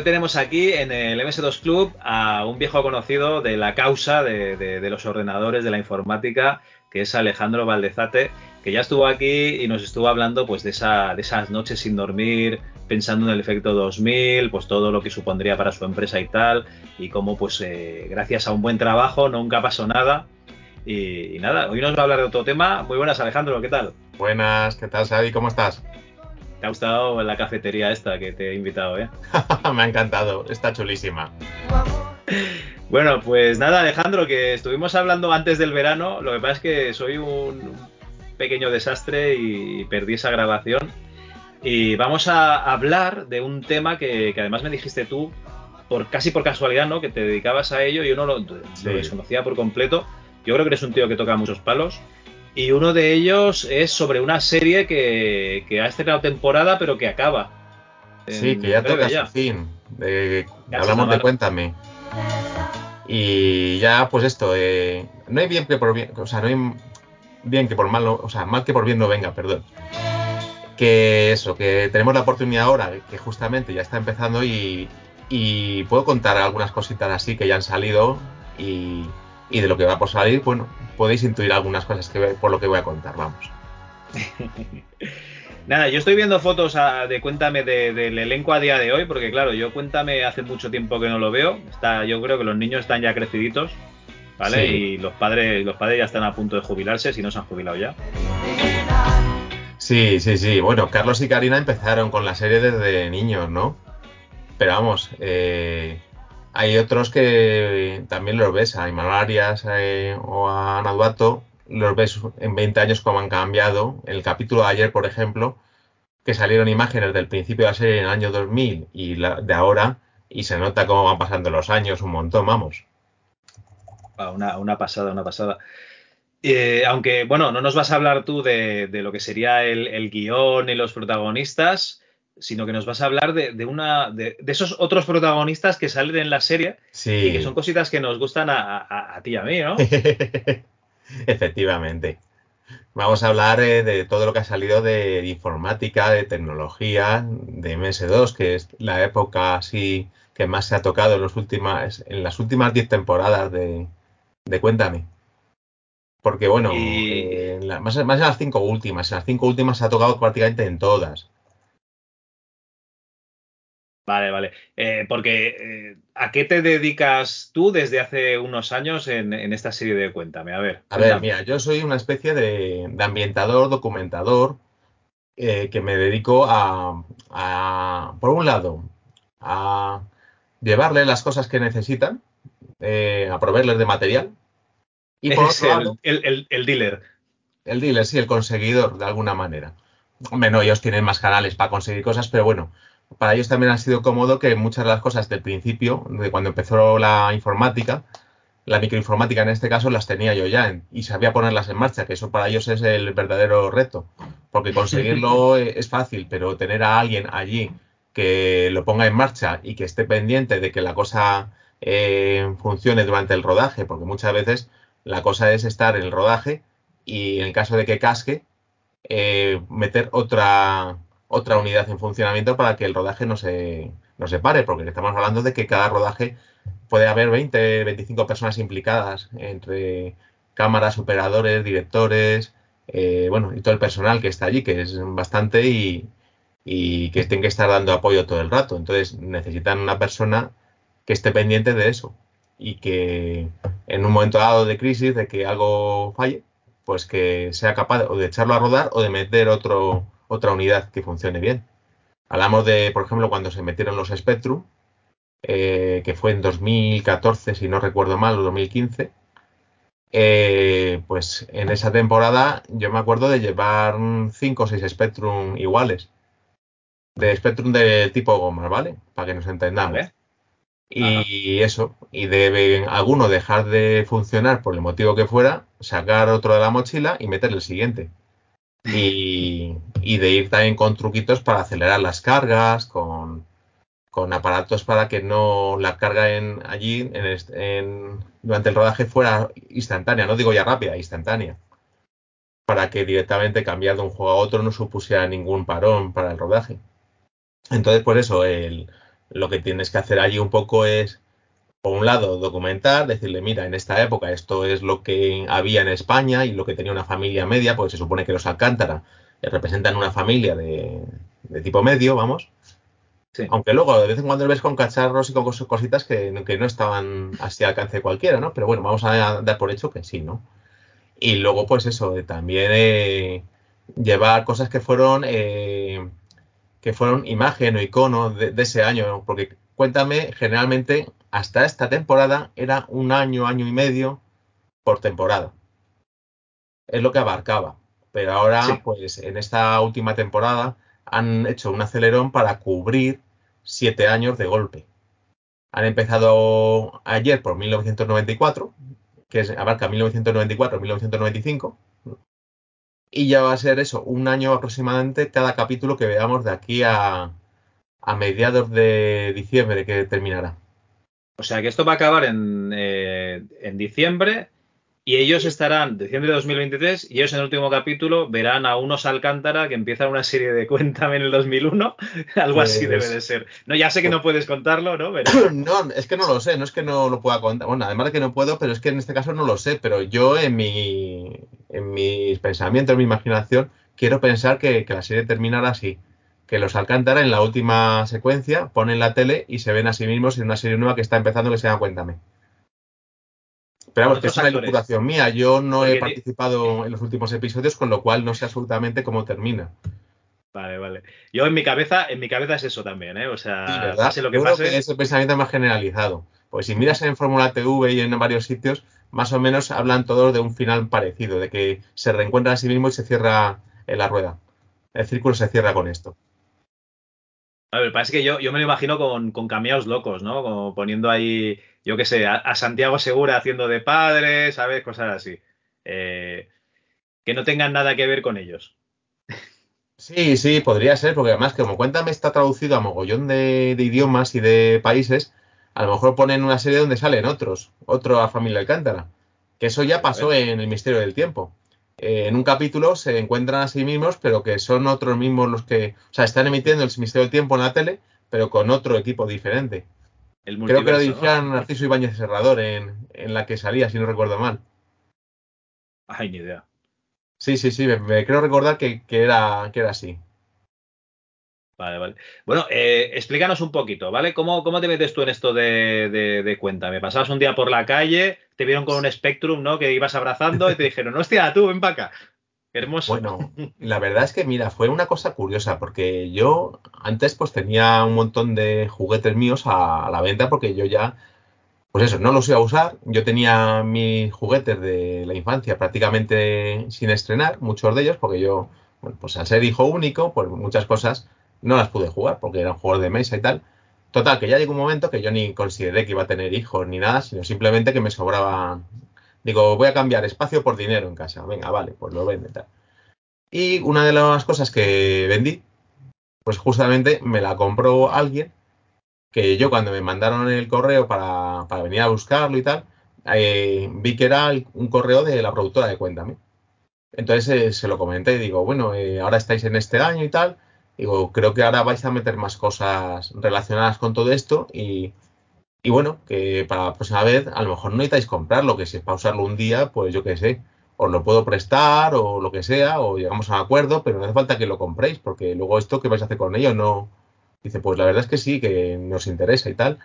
Hoy tenemos aquí en el MS2 Club a un viejo conocido de la causa de, los ordenadores, de la informática, que es Alejandro Valdezate, que ya estuvo aquí y nos estuvo hablando pues de, esa, de esas noches sin dormir, pensando en el efecto 2000, pues todo lo que supondría para su empresa y tal, y cómo pues eh, gracias a un buen trabajo nunca pasó nada. Y, y nada, hoy nos va a hablar de otro tema. Muy buenas, Alejandro, ¿qué tal? Buenas, ¿qué tal, Xavi? ¿Cómo estás? ¿Te ha gustado la cafetería esta que te he invitado, eh? Me ha encantado, está chulísima. Bueno, pues nada, Alejandro, que estuvimos hablando antes del verano. Lo que pasa es que soy un pequeño desastre y perdí esa grabación. Y vamos a hablar de un tema que, que además me dijiste tú, por casi por casualidad, ¿no? Que te dedicabas a ello. Yo no lo, lo Sí. desconocía por completo. Yo creo que eres un tío que toca muchos palos. Y uno de ellos es sobre una serie que, que ha estrenado temporada, pero que acaba. Sí, que ya toca su fin. Ya hablamos de. Cuéntame. Y ya, pues esto, eh, no hay bien que por bien, o sea, no hay bien que por mal, o sea, mal que por bien no venga, perdón. Que eso, que tenemos la oportunidad ahora, que justamente ya está empezando y, y puedo contar algunas cositas así que ya han salido y, y de lo que va por salir, bueno, podéis intuir algunas cosas que por lo que voy a contar, vamos. Nada, yo estoy viendo fotos a- de Cuéntame de- del elenco a día de hoy, porque claro, yo Cuéntame hace mucho tiempo que no lo veo. Está, yo creo que los niños están ya creciditos, ¿vale? Sí. Y los padres, los padres ya están a punto de jubilarse, si no se han jubilado ya. Sí, sí, sí. Bueno, Carlos y Karina empezaron con la serie desde niños, ¿no? Pero vamos, eh, hay otros que también los ves, a Imanol Arias eh, o a Ana Duato, los ves en 20 años como han cambiado. El capítulo de ayer, por ejemplo, que salieron imágenes del principio de la serie en el año 2000 y la, de ahora, y se nota cómo van pasando los años un montón, vamos. Ah, Una, una pasada, una pasada. Eh, aunque, bueno, no nos vas a hablar tú de, de lo que sería el, el guion y los protagonistas, sino que nos vas a hablar de, de una, de, de esos otros protagonistas que salen en la serie Sí. y que son cositas que nos gustan a, a- a ti y a mí, ¿no? Efectivamente. Vamos a hablar eh, de todo lo que ha salido de, informática, de tecnología, de MS2, que es la época así que más se ha tocado en, los últimas, en las últimas 10 temporadas de, de Cuéntame. Porque bueno, Y- eh, en la- más, más en las cinco últimas, en las cinco últimas se ha tocado prácticamente en todas. Vale, vale. Eh, porque, eh, ¿a qué te dedicas tú desde hace unos años en, en esta serie de Cuéntame? A ver. A ver, mira, yo soy una especie de, de ambientador, documentador, eh, que me dedico a, a, por un lado, a llevarle las cosas que necesitan, eh, a proveerles de material, y por otro el, lado, el- el- el dealer. el dealer, sí, el conseguidor, de alguna manera. Hombre, no, ellos tienen más canales para conseguir cosas, pero bueno, para ellos también ha sido cómodo que muchas de las cosas del principio, de cuando empezó la informática, la microinformática en este caso, las tenía yo ya en- y sabía ponerlas en marcha, que eso para ellos es el verdadero reto, porque conseguirlo eh, es fácil, pero tener a alguien allí que lo ponga en marcha y que esté pendiente de que la cosa eh, funcione durante el rodaje, porque muchas veces la cosa es estar en el rodaje y en el caso de que casque, eh, meter otra, otra unidad en funcionamiento para que el rodaje no se, no se pare, porque estamos hablando de que cada rodaje puede haber 20, 25 personas implicadas entre cámaras, operadores, directores, eh, bueno, y todo el personal que está allí, que es bastante y, y que tienen que estar dando apoyo todo el rato. Entonces necesitan una persona que esté pendiente de eso y que en un momento dado de crisis, de que algo falle, pues que sea capaz o de echarlo a rodar o de meter otro, otra unidad que funcione bien. Hablamos de, por ejemplo, cuando se metieron los Spectrum, eh, que fue en 2014, si no recuerdo mal, o 2015. Eh, pues en esa temporada yo me acuerdo de llevar 5 o 6 Spectrum iguales. De Spectrum de tipo goma, ¿vale? Para que nos entendamos. Y eso, y debe alguno dejar de funcionar por el motivo que fuera, sacar otro de la mochila y meterle el siguiente. Y, y de ir también con truquitos para acelerar las cargas, con, con aparatos para que no la carga en, allí en, en, durante el rodaje fuera instantánea, no digo ya rápida, instantánea. Para que directamente cambiar de un juego a otro no supusiera ningún parón para el rodaje. Entonces, por eso, el, lo que tienes que hacer allí un poco es, por un lado, documentar, decirle, mira, en esta época esto es lo que había en España y lo que tenía una familia media, pues se supone que los Alcántara representan una familia de, de tipo medio, vamos. Sí. Aunque luego de vez en cuando ves con cacharros y con cositas que, que no estaban así al alcance de cualquiera, ¿no? Pero bueno, vamos a dar por hecho que sí, ¿no? Y luego, pues eso, también eh, llevar cosas que fueron eh, que fueron imagen o icono de, de, ese año, porque cuéntame, generalmente hasta esta temporada era un año, año y medio por temporada. Es lo que abarcaba. Pero ahora, sí. pues en esta última temporada han hecho un acelerón para cubrir siete años de golpe. Han empezado ayer por 1994, que es, abarca 1994-1995, y ya va a ser eso, un año aproximadamente cada capítulo que veamos de aquí a, a mediados de diciembre que terminará. O sea que esto va a acabar en, eh, en diciembre y ellos estarán, diciembre de 2023, y ellos en el último capítulo verán a unos Alcántara que empiezan una serie de Cuéntame en el 2001. Algo pues... así debe de ser. No, ya sé que no puedes contarlo, ¿no? Pero... No, es que no lo sé, no es que no lo pueda contar. Bueno, además de que no puedo, pero es que en este caso no lo sé. Pero yo en mi, en mis pensamientos, en mi imaginación, quiero pensar que, que la serie terminará así. Que los Alcántara en la última secuencia ponen la tele y se ven a sí mismos en una serie nueva que está empezando que se llama Cuéntame. Pero vamos, que es una elucubración mía. Yo no Porque he participado en los últimos episodios, con lo cual no sé absolutamente cómo termina. Vale, vale. Yo en mi cabeza, en mi cabeza es eso también, ¿eh? O sea, sí, ¿verdad? pase lo que pase. Que es el pensamiento más generalizado. Pues si miras en Fórmula TV y en varios sitios, más o menos hablan todos de un final parecido, de que se reencuentran a sí mismo y se cierra en la rueda. El círculo se cierra con esto. A ver, parece que yo, yo me lo imagino con, con cameos locos, ¿no? Como poniendo ahí, yo qué sé, a, a, Santiago Segura haciendo de padre, ¿sabes? Cosas así. Eh, que no tengan nada que ver con ellos. Sí, sí, podría ser, porque además, como Cuéntame está traducido a mogollón de, de, idiomas y de países, a lo mejor ponen una serie donde salen otros, otro a Familia Alcántara. Que eso ya pasó en El Misterio del Tiempo eh, en un capítulo se encuentran a sí mismos, pero que son otros mismos los que, o sea, están emitiendo el Misterio del Tiempo en la tele, pero con otro equipo diferente. Creo que lo dirigían. Narciso Ibáñez Serrador en, en, la que salía, si no recuerdo mal. Ay, ni idea. Sí, sí, sí, me, me creo recordar que, que, era, que era así. Vale, vale. Bueno, eh, explícanos un poquito, ¿vale? ¿Cómo, ¿Cómo, te metes tú en esto de, de, de, cuenta? Me pasabas un día por la calle, te vieron con un Spectrum, ¿no? Que ibas abrazando y te dijeron, hostia, tú, ven para acá. Hermoso. Bueno, la verdad es que, mira, fue una cosa curiosa, porque yo antes pues tenía un montón de juguetes míos a, a la venta, porque yo ya, pues eso, no los iba a usar. Yo tenía mis juguetes de la infancia prácticamente sin estrenar, muchos de ellos, porque yo, bueno, pues al ser hijo único, pues muchas cosas no las pude jugar porque eran juegos de mesa y tal. Total, que ya llegó un momento que yo ni consideré que iba a tener hijos ni nada, sino simplemente que me sobraba. Digo, voy a cambiar espacio por dinero en casa. Venga, vale, pues lo vende tal. Y una de las cosas que vendí, pues justamente me la compró alguien que yo cuando me mandaron el correo para, para venir a buscarlo y tal, eh, vi que era un correo de la productora de Cuéntame. Entonces eh, se lo comenté y digo, bueno, eh, ahora estáis en este año y tal, Digo, creo que ahora vais a meter más cosas relacionadas con todo esto y, bueno, que para la próxima vez a lo mejor no necesitáis comprarlo, que si es para usarlo un día, pues yo qué sé, os lo puedo prestar o lo que sea, o llegamos a un acuerdo, pero no hace falta que lo compréis, porque luego esto, ¿qué vais a hacer con ello? No. Dice, pues la verdad es que sí, que nos interesa y tal.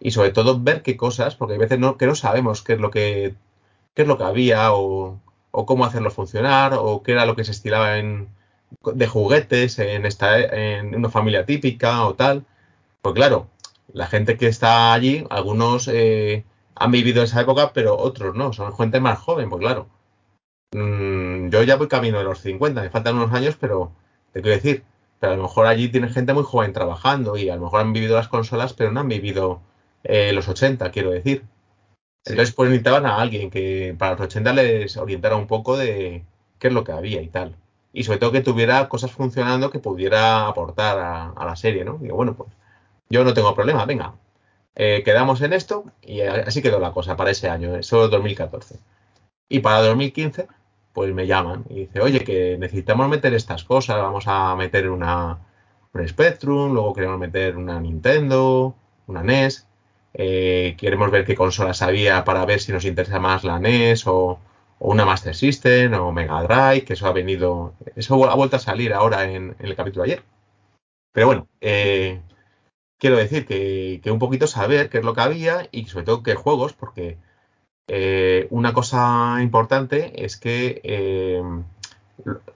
Y sobre todo ver qué cosas, porque hay veces no, que no sabemos qué es lo que, qué es lo que había, o, o cómo hacerlo funcionar, o qué era lo que se estilaba en, de juguetes en esta en una familia típica o tal. Pues claro, la gente que está allí, algunos eh, han vivido esa época, pero otros no, son gente más joven, pues claro. Mm, yo ya voy camino de los 50, me faltan unos años, pero te quiero decir, pero a lo mejor allí tiene gente muy joven trabajando y a lo mejor han vivido las consolas, pero no han vivido eh, los 80, quiero decir. Sí. Entonces, pues necesitaban a alguien que para los 80 les orientara un poco de qué es lo que había y tal. Y sobre todo que tuviera cosas funcionando que pudiera aportar a, la serie, ¿no? Digo, bueno, pues yo no tengo problema, venga, eh, quedamos en esto y así quedó la cosa para ese año, eso es 2014. Y para 2015, pues me llaman y dice, oye, que necesitamos meter estas cosas, vamos a meter una, un Spectrum, luego queremos meter una Nintendo, una NES, eh, queremos ver qué consolas había para ver si nos interesa más la NES o, o una Master System o Mega Drive, que eso ha venido, eso ha vuelto a salir ahora en, el capítulo ayer. Pero bueno, eh, quiero decir que, que, un poquito saber qué es lo que había y sobre todo qué juegos, porque eh, una cosa importante es que eh,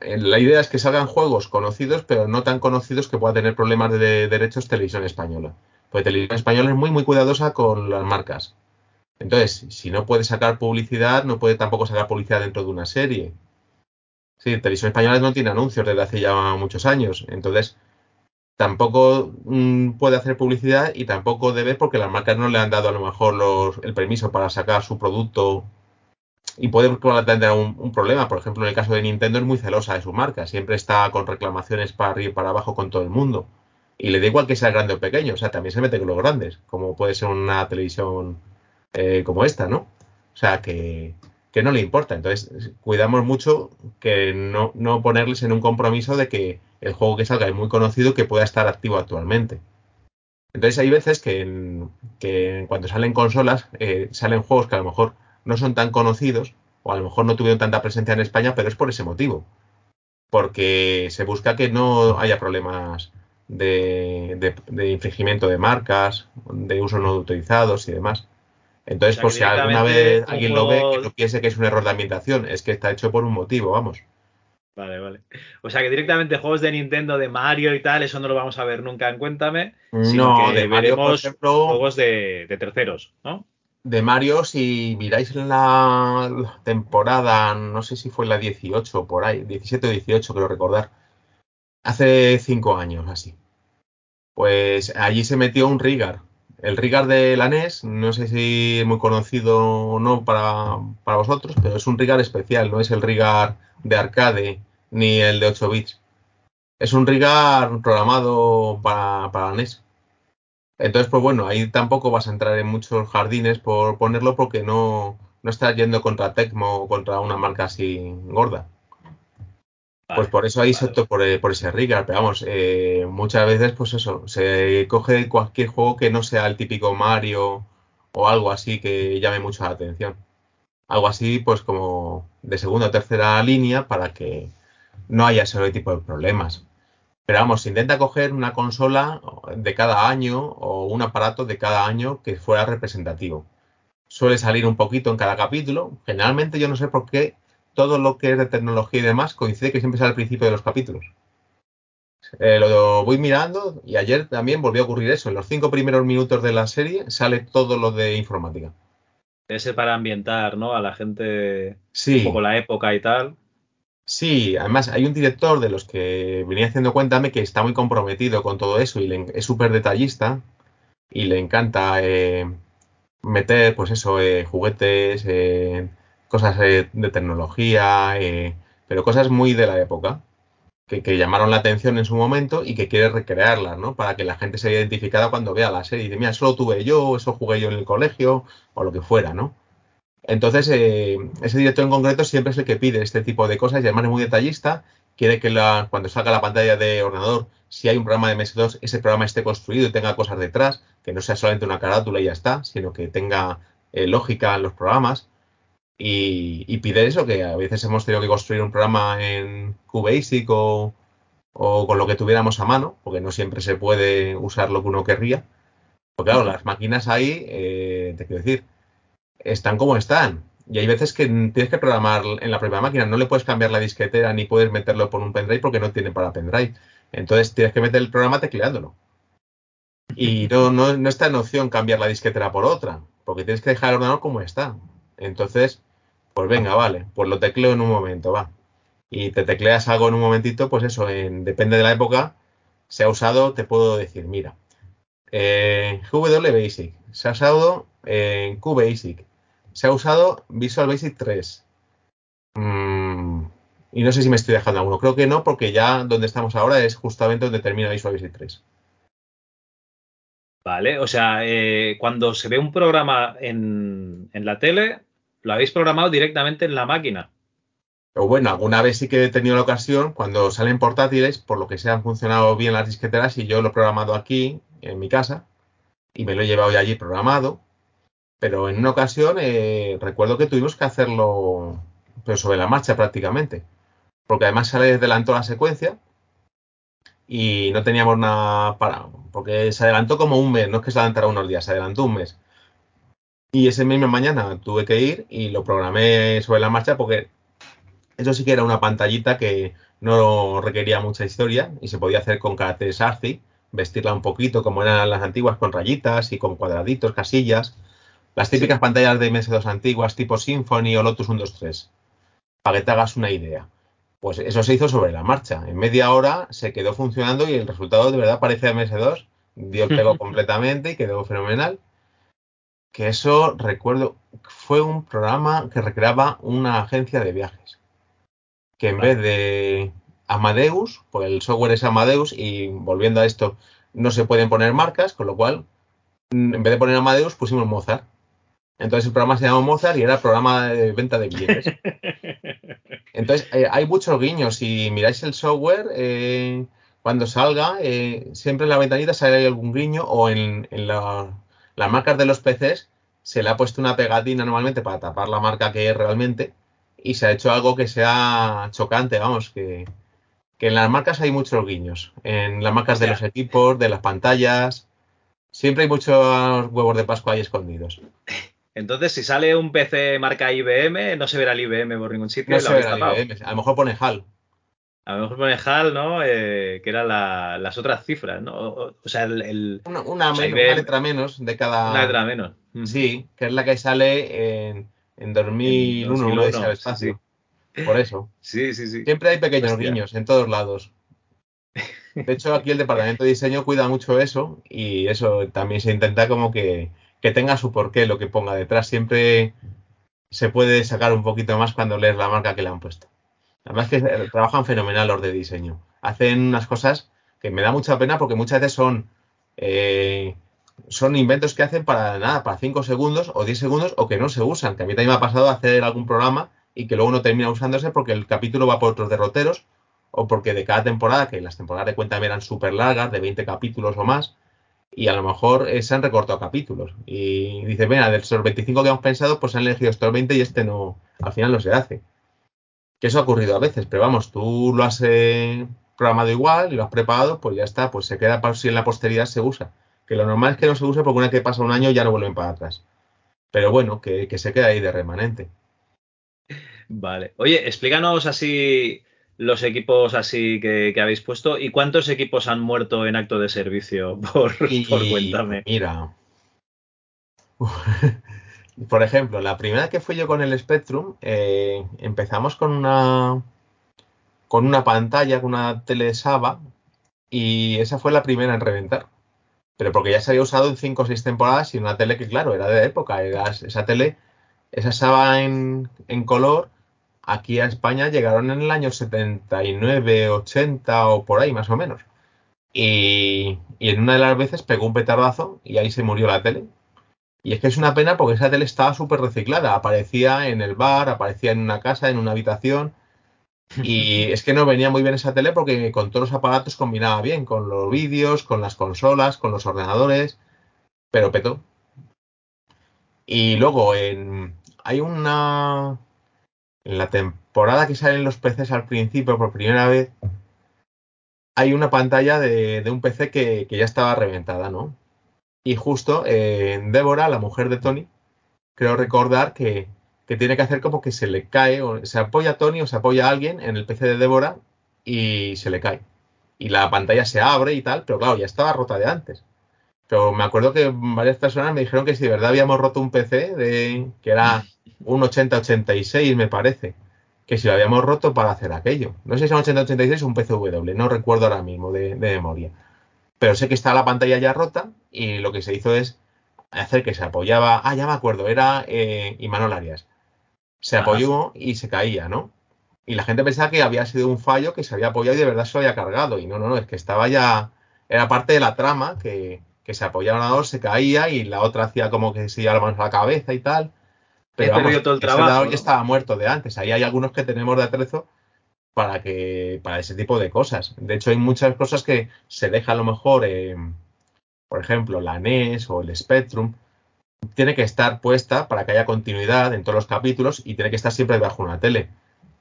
la idea es que salgan juegos conocidos, pero no tan conocidos que pueda tener problemas de, de derechos televisión española. Porque televisión española es muy, muy cuidadosa con las marcas. Entonces, si no puede sacar publicidad, no puede tampoco sacar publicidad dentro de una serie. Sí, televisión española no tiene anuncios desde hace ya muchos años. Entonces, tampoco mmm, puede hacer publicidad y tampoco debe porque las marcas no le han dado a lo mejor los, el permiso para sacar su producto y puede tener un, un, problema. Por ejemplo, en el caso de Nintendo es muy celosa de su marca, siempre está con reclamaciones para arriba y para abajo con todo el mundo. Y le da igual que sea grande o pequeño, o sea, también se mete con los grandes, como puede ser una televisión eh, como esta, ¿no? O sea, que, que, no le importa. Entonces, cuidamos mucho que no, no ponerles en un compromiso de que el juego que salga es muy conocido que pueda estar activo actualmente. Entonces hay veces que, en, que cuando salen consolas eh, salen juegos que a lo mejor no son tan conocidos o a lo mejor no tuvieron tanta presencia en España, pero es por ese motivo. Porque se busca que no haya problemas de, de, de infringimiento de marcas, de usos no autorizados y demás. Entonces, o sea, por si alguna vez alguien juego... lo ve, que no piense que es un error de ambientación, es que está hecho por un motivo, vamos. Vale, vale. O sea que directamente juegos de Nintendo, de Mario y tal, eso no lo vamos a ver nunca en Cuéntame. Sino no, que de Mario, veremos por ejemplo, juegos de, de, terceros, ¿no? De Mario, si miráis la temporada, no sé si fue la 18 por ahí, 17 o 18, creo recordar, hace 5 años así. Pues allí se metió un Rigar. El Rigar de la NES, no sé si es muy conocido o no para, para vosotros, pero es un Rigar especial, no es el Rigar de arcade ni el de 8 bits. Es un Rigar programado para, para NES. Entonces, pues bueno, ahí tampoco vas a entrar en muchos jardines por ponerlo porque no, no estás yendo contra Tecmo o contra una marca así gorda. Vale, pues por eso ahí vale. se por, por, ese Rigar, pero vamos, eh, muchas veces pues eso, se coge cualquier juego que no sea el típico Mario o algo así que llame mucho la atención algo así, pues como de segunda o tercera línea para que no haya ese tipo de problemas. Pero vamos, se intenta coger una consola de cada año o un aparato de cada año que fuera representativo. Suele salir un poquito en cada capítulo. Generalmente yo no sé por qué todo lo que es de tecnología y demás coincide que siempre sale al principio de los capítulos. Eh, lo voy mirando y ayer también volvió a ocurrir eso. En los cinco primeros minutos de la serie sale todo lo de informática. Ese para ambientar, ¿no? A la gente sí. un poco la época y tal. Sí, además hay un director de los que venía haciendo cuéntame que está muy comprometido con todo eso y le, es súper detallista y le encanta eh, meter, pues eso, eh, juguetes, eh, cosas de tecnología, eh, pero cosas muy de la época que, que, llamaron la atención en su momento y que quiere recrearlas, ¿no? Para que la gente se vea identificada cuando vea la serie y dice, mira, eso lo tuve yo, eso jugué yo en el colegio o lo que fuera, ¿no? Entonces, eh, ese director en concreto siempre es el que pide este tipo de cosas y además es muy detallista quiere que la, cuando salga la pantalla de ordenador, si hay un programa de MS2, ese programa esté construido y tenga cosas detrás, que no sea solamente una carátula y ya está, sino que tenga eh, lógica en los programas. Y, y, pide eso, que a veces hemos tenido que construir un programa en QBasic o, o con lo que tuviéramos a mano, porque no siempre se puede usar lo que uno querría. Pero claro, las máquinas ahí, eh, te quiero decir, están como están. Y hay veces que tienes que programar en la propia máquina, no le puedes cambiar la disquetera ni puedes meterlo por un pendrive porque no tiene para pendrive. Entonces tienes que meter el programa tecleándolo. Y no, no, no está en opción cambiar la disquetera por otra, porque tienes que dejar el ordenador como está. Entonces, pues venga, vale, pues lo tecleo en un momento, va. Y te tecleas algo en un momentito, pues eso, en, depende de la época, se ha usado, te puedo decir, mira, eh, GW Basic, se ha usado en QBasic, se ha usado Visual Basic 3. Mm, y no sé si me estoy dejando alguno. Creo que no, porque ya donde estamos ahora es justamente donde termina Visual Basic 3. Vale, o sea, eh, cuando se ve un programa en, en, la tele, lo habéis programado directamente en la máquina. O bueno, alguna vez sí que he tenido la ocasión, cuando salen portátiles, por lo que se han funcionado bien las disqueteras y yo lo he programado aquí, en mi casa, y me lo he llevado allí programado. Pero en una ocasión eh, recuerdo que tuvimos que hacerlo pero sobre la marcha prácticamente. Porque además se adelantó la secuencia y no teníamos nada para. Porque se adelantó como un mes, no es que se adelantara unos días, se adelantó un mes. Y ese misma mañana tuve que ir y lo programé sobre la marcha porque eso sí que era una pantallita que no requería mucha historia y se podía hacer con caracteres ARCI, vestirla un poquito como eran las antiguas con rayitas y con cuadraditos, casillas las típicas sí. pantallas de MS2 antiguas tipo Symfony o Lotus 123, para que te hagas una idea. Pues eso se hizo sobre la marcha. En media hora se quedó funcionando y el resultado de verdad parece MS2. Dio el pego completamente y quedó fenomenal. Que eso, recuerdo, fue un programa que recreaba una agencia de viajes. Que en vez de Amadeus, pues el software es Amadeus y volviendo a esto, no se pueden poner marcas, con lo cual, en vez de poner Amadeus, pusimos Mozart. Entonces el programa se llama Mozart y era programa de venta de billetes. Entonces eh, hay muchos guiños. Si miráis el software, eh, cuando salga, eh, siempre en la ventanita sale algún guiño o en, en la, las marcas de los PCs se le ha puesto una pegatina normalmente para tapar la marca que es realmente y se ha hecho algo que sea chocante, vamos, que, que en las marcas hay muchos guiños. En las marcas de los equipos, de las pantallas, siempre hay muchos huevos de Pascua ahí escondidos. Entonces, si sale un PC marca IBM, no se verá el IBM por ningún sitio. No se verá el IBM. A lo mejor pone HAL. A lo mejor pone HAL, ¿no? Eh, que eran la, las otras cifras, ¿no? O, o sea, el... el una, una, o sea, menos, IBM, una, letra menos de cada... Una letra menos. Sí, que es la que sale en, en 2001, en 2001 uno de espacio. Sí. Por eso. Sí, sí, sí. Siempre hay pequeños Hostia. guiños en todos lados. De hecho, aquí el departamento de diseño cuida mucho eso y eso también se intenta como que que tenga su porqué lo que ponga detrás. Siempre se puede sacar un poquito más cuando lees la marca que le han puesto. Además que trabajan fenomenal los de diseño. Hacen unas cosas que me da mucha pena porque muchas veces son eh, son inventos que hacen para nada, para 5 segundos o 10 segundos o que no se usan. Que a mí también me ha pasado hacer algún programa y que luego no termina usándose porque el capítulo va por otros derroteros o porque de cada temporada, que las temporadas de cuenta eran súper largas, de 20 capítulos o más, y a lo mejor eh, se han recortado capítulos. Y dices, mira, de esos 25 que hemos pensado, pues han elegido estos 20 y este no, al final no se hace. Que eso ha ocurrido a veces, pero vamos, tú lo has eh, programado igual y lo has preparado, pues ya está, pues se queda para si en la posteridad se usa. Que lo normal es que no se use porque una vez que pasa un año ya no vuelven para atrás. Pero bueno, que, que se queda ahí de remanente. Vale. Oye, explícanos así los equipos así que, que, habéis puesto y cuántos equipos han muerto en acto de servicio por, y, por cuéntame. Mira, por ejemplo, la primera que fui yo con el Spectrum, eh, empezamos con una con una pantalla, con una tele Saba, y esa fue la primera en reventar. Pero porque ya se había usado en 5 o 6 temporadas y una tele que, claro, era de época. Esa tele, esa Saba en, en color, aquí a España llegaron en el año 79, 80 o por ahí más o menos. Y, y, en una de las veces pegó un petardazo y ahí se murió la tele. Y es que es una pena porque esa tele estaba súper reciclada. Aparecía en el bar, aparecía en una casa, en una habitación. Y es que no venía muy bien esa tele porque con todos los aparatos combinaba bien, con los vídeos, con las consolas, con los ordenadores, pero petó. Y luego en, hay una... En la temporada que salen los PCs al principio por primera vez, hay una pantalla de, un PC que, ya estaba reventada, ¿no? Y justo eh, Débora, la mujer de Tony, creo recordar que, que, tiene que hacer como que se le cae, o se apoya a Tony o se apoya a alguien en el PC de Débora y se le cae. Y la pantalla se abre y tal, pero claro, ya estaba rota de antes. Pero me acuerdo que varias personas me dijeron que si de verdad habíamos roto un PC, de, que era un 8086 me parece, que si lo habíamos roto para hacer aquello. No sé si es un 8086 o un PCW, no recuerdo ahora mismo de, memoria. Pero sé que está la pantalla ya rota y lo que se hizo es hacer que se apoyaba. Ah, ya me acuerdo, era eh, Imanol Arias. Se apoyó y se caía, ¿no? Y la gente pensaba que había sido un fallo que se había apoyado y de verdad se lo había cargado. Y no, no, no, es que estaba ya. Era parte de la trama que, que se apoyaba una dos, se caía y la otra hacía como que se iba la mano a la cabeza y tal. Pero vamos, todo el trabajo, ya estaba muerto de antes. Ahí hay algunos que tenemos de atrezo para que para ese tipo de cosas. De hecho, hay muchas cosas que se deja a lo mejor, por ejemplo, la NES o el Spectrum, tiene que estar puesta para que haya continuidad en todos los capítulos y tiene que estar siempre debajo de una tele.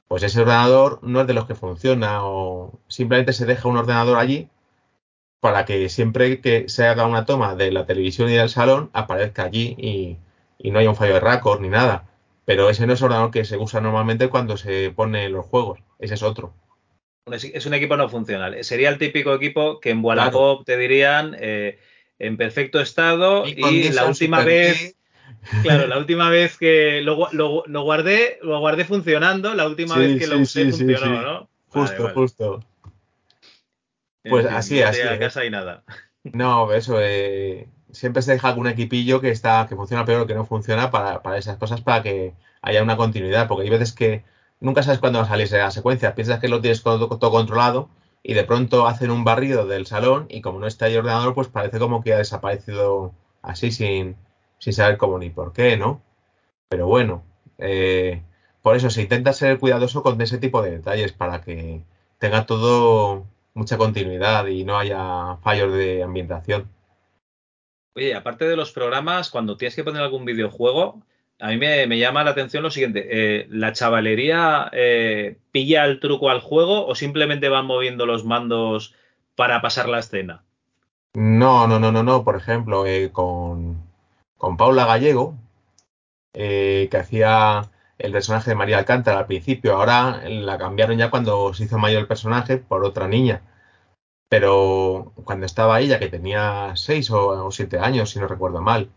Pues ese ordenador no es de los que funciona o simplemente se deja un ordenador allí para que siempre que se haga una toma de la televisión y del salón aparezca allí y, no haya un fallo de récord ni nada. Pero ese no es el ordenador que se usa normalmente cuando se pone los juegos. Ese es otro. Es un equipo no funcional. Sería el típico equipo que en Wallapop te dirían eh, en perfecto estado y, la última vez. Claro, la última vez que lo, guardé, lo guardé funcionando, la última vez que lo usé funcionó, ¿no? Justo, justo. Pues así, así. A casa y nada. No, eso, eh, siempre se deja algún equipillo que está, que funciona peor o que no funciona para, para, esas cosas, para que haya una continuidad, porque hay veces que nunca sabes cuándo va a salir la secuencia, piensas que lo tienes todo, controlado y de pronto hacen un barrido del salón y como no está ahí ordenador, pues parece como que ha desaparecido así sin, sin saber cómo ni por qué, ¿no? Pero bueno, eh, por eso se intenta ser cuidadoso con ese tipo de detalles para que tenga todo mucha continuidad y no haya fallos de ambientación. Oye, aparte de los programas, cuando tienes que poner algún videojuego, a mí me, llama la atención lo siguiente, eh, ¿la chavalería eh, pilla el truco al juego o simplemente van moviendo los mandos para pasar la escena? No, no, no, no, no. Por ejemplo, eh, con, con Paula Gallego, que hacía el personaje de María Alcántara al principio. Ahora la cambiaron ya cuando se hizo mayor el personaje por otra niña. Pero cuando estaba ella, que tenía seis o, siete años, si no recuerdo mal.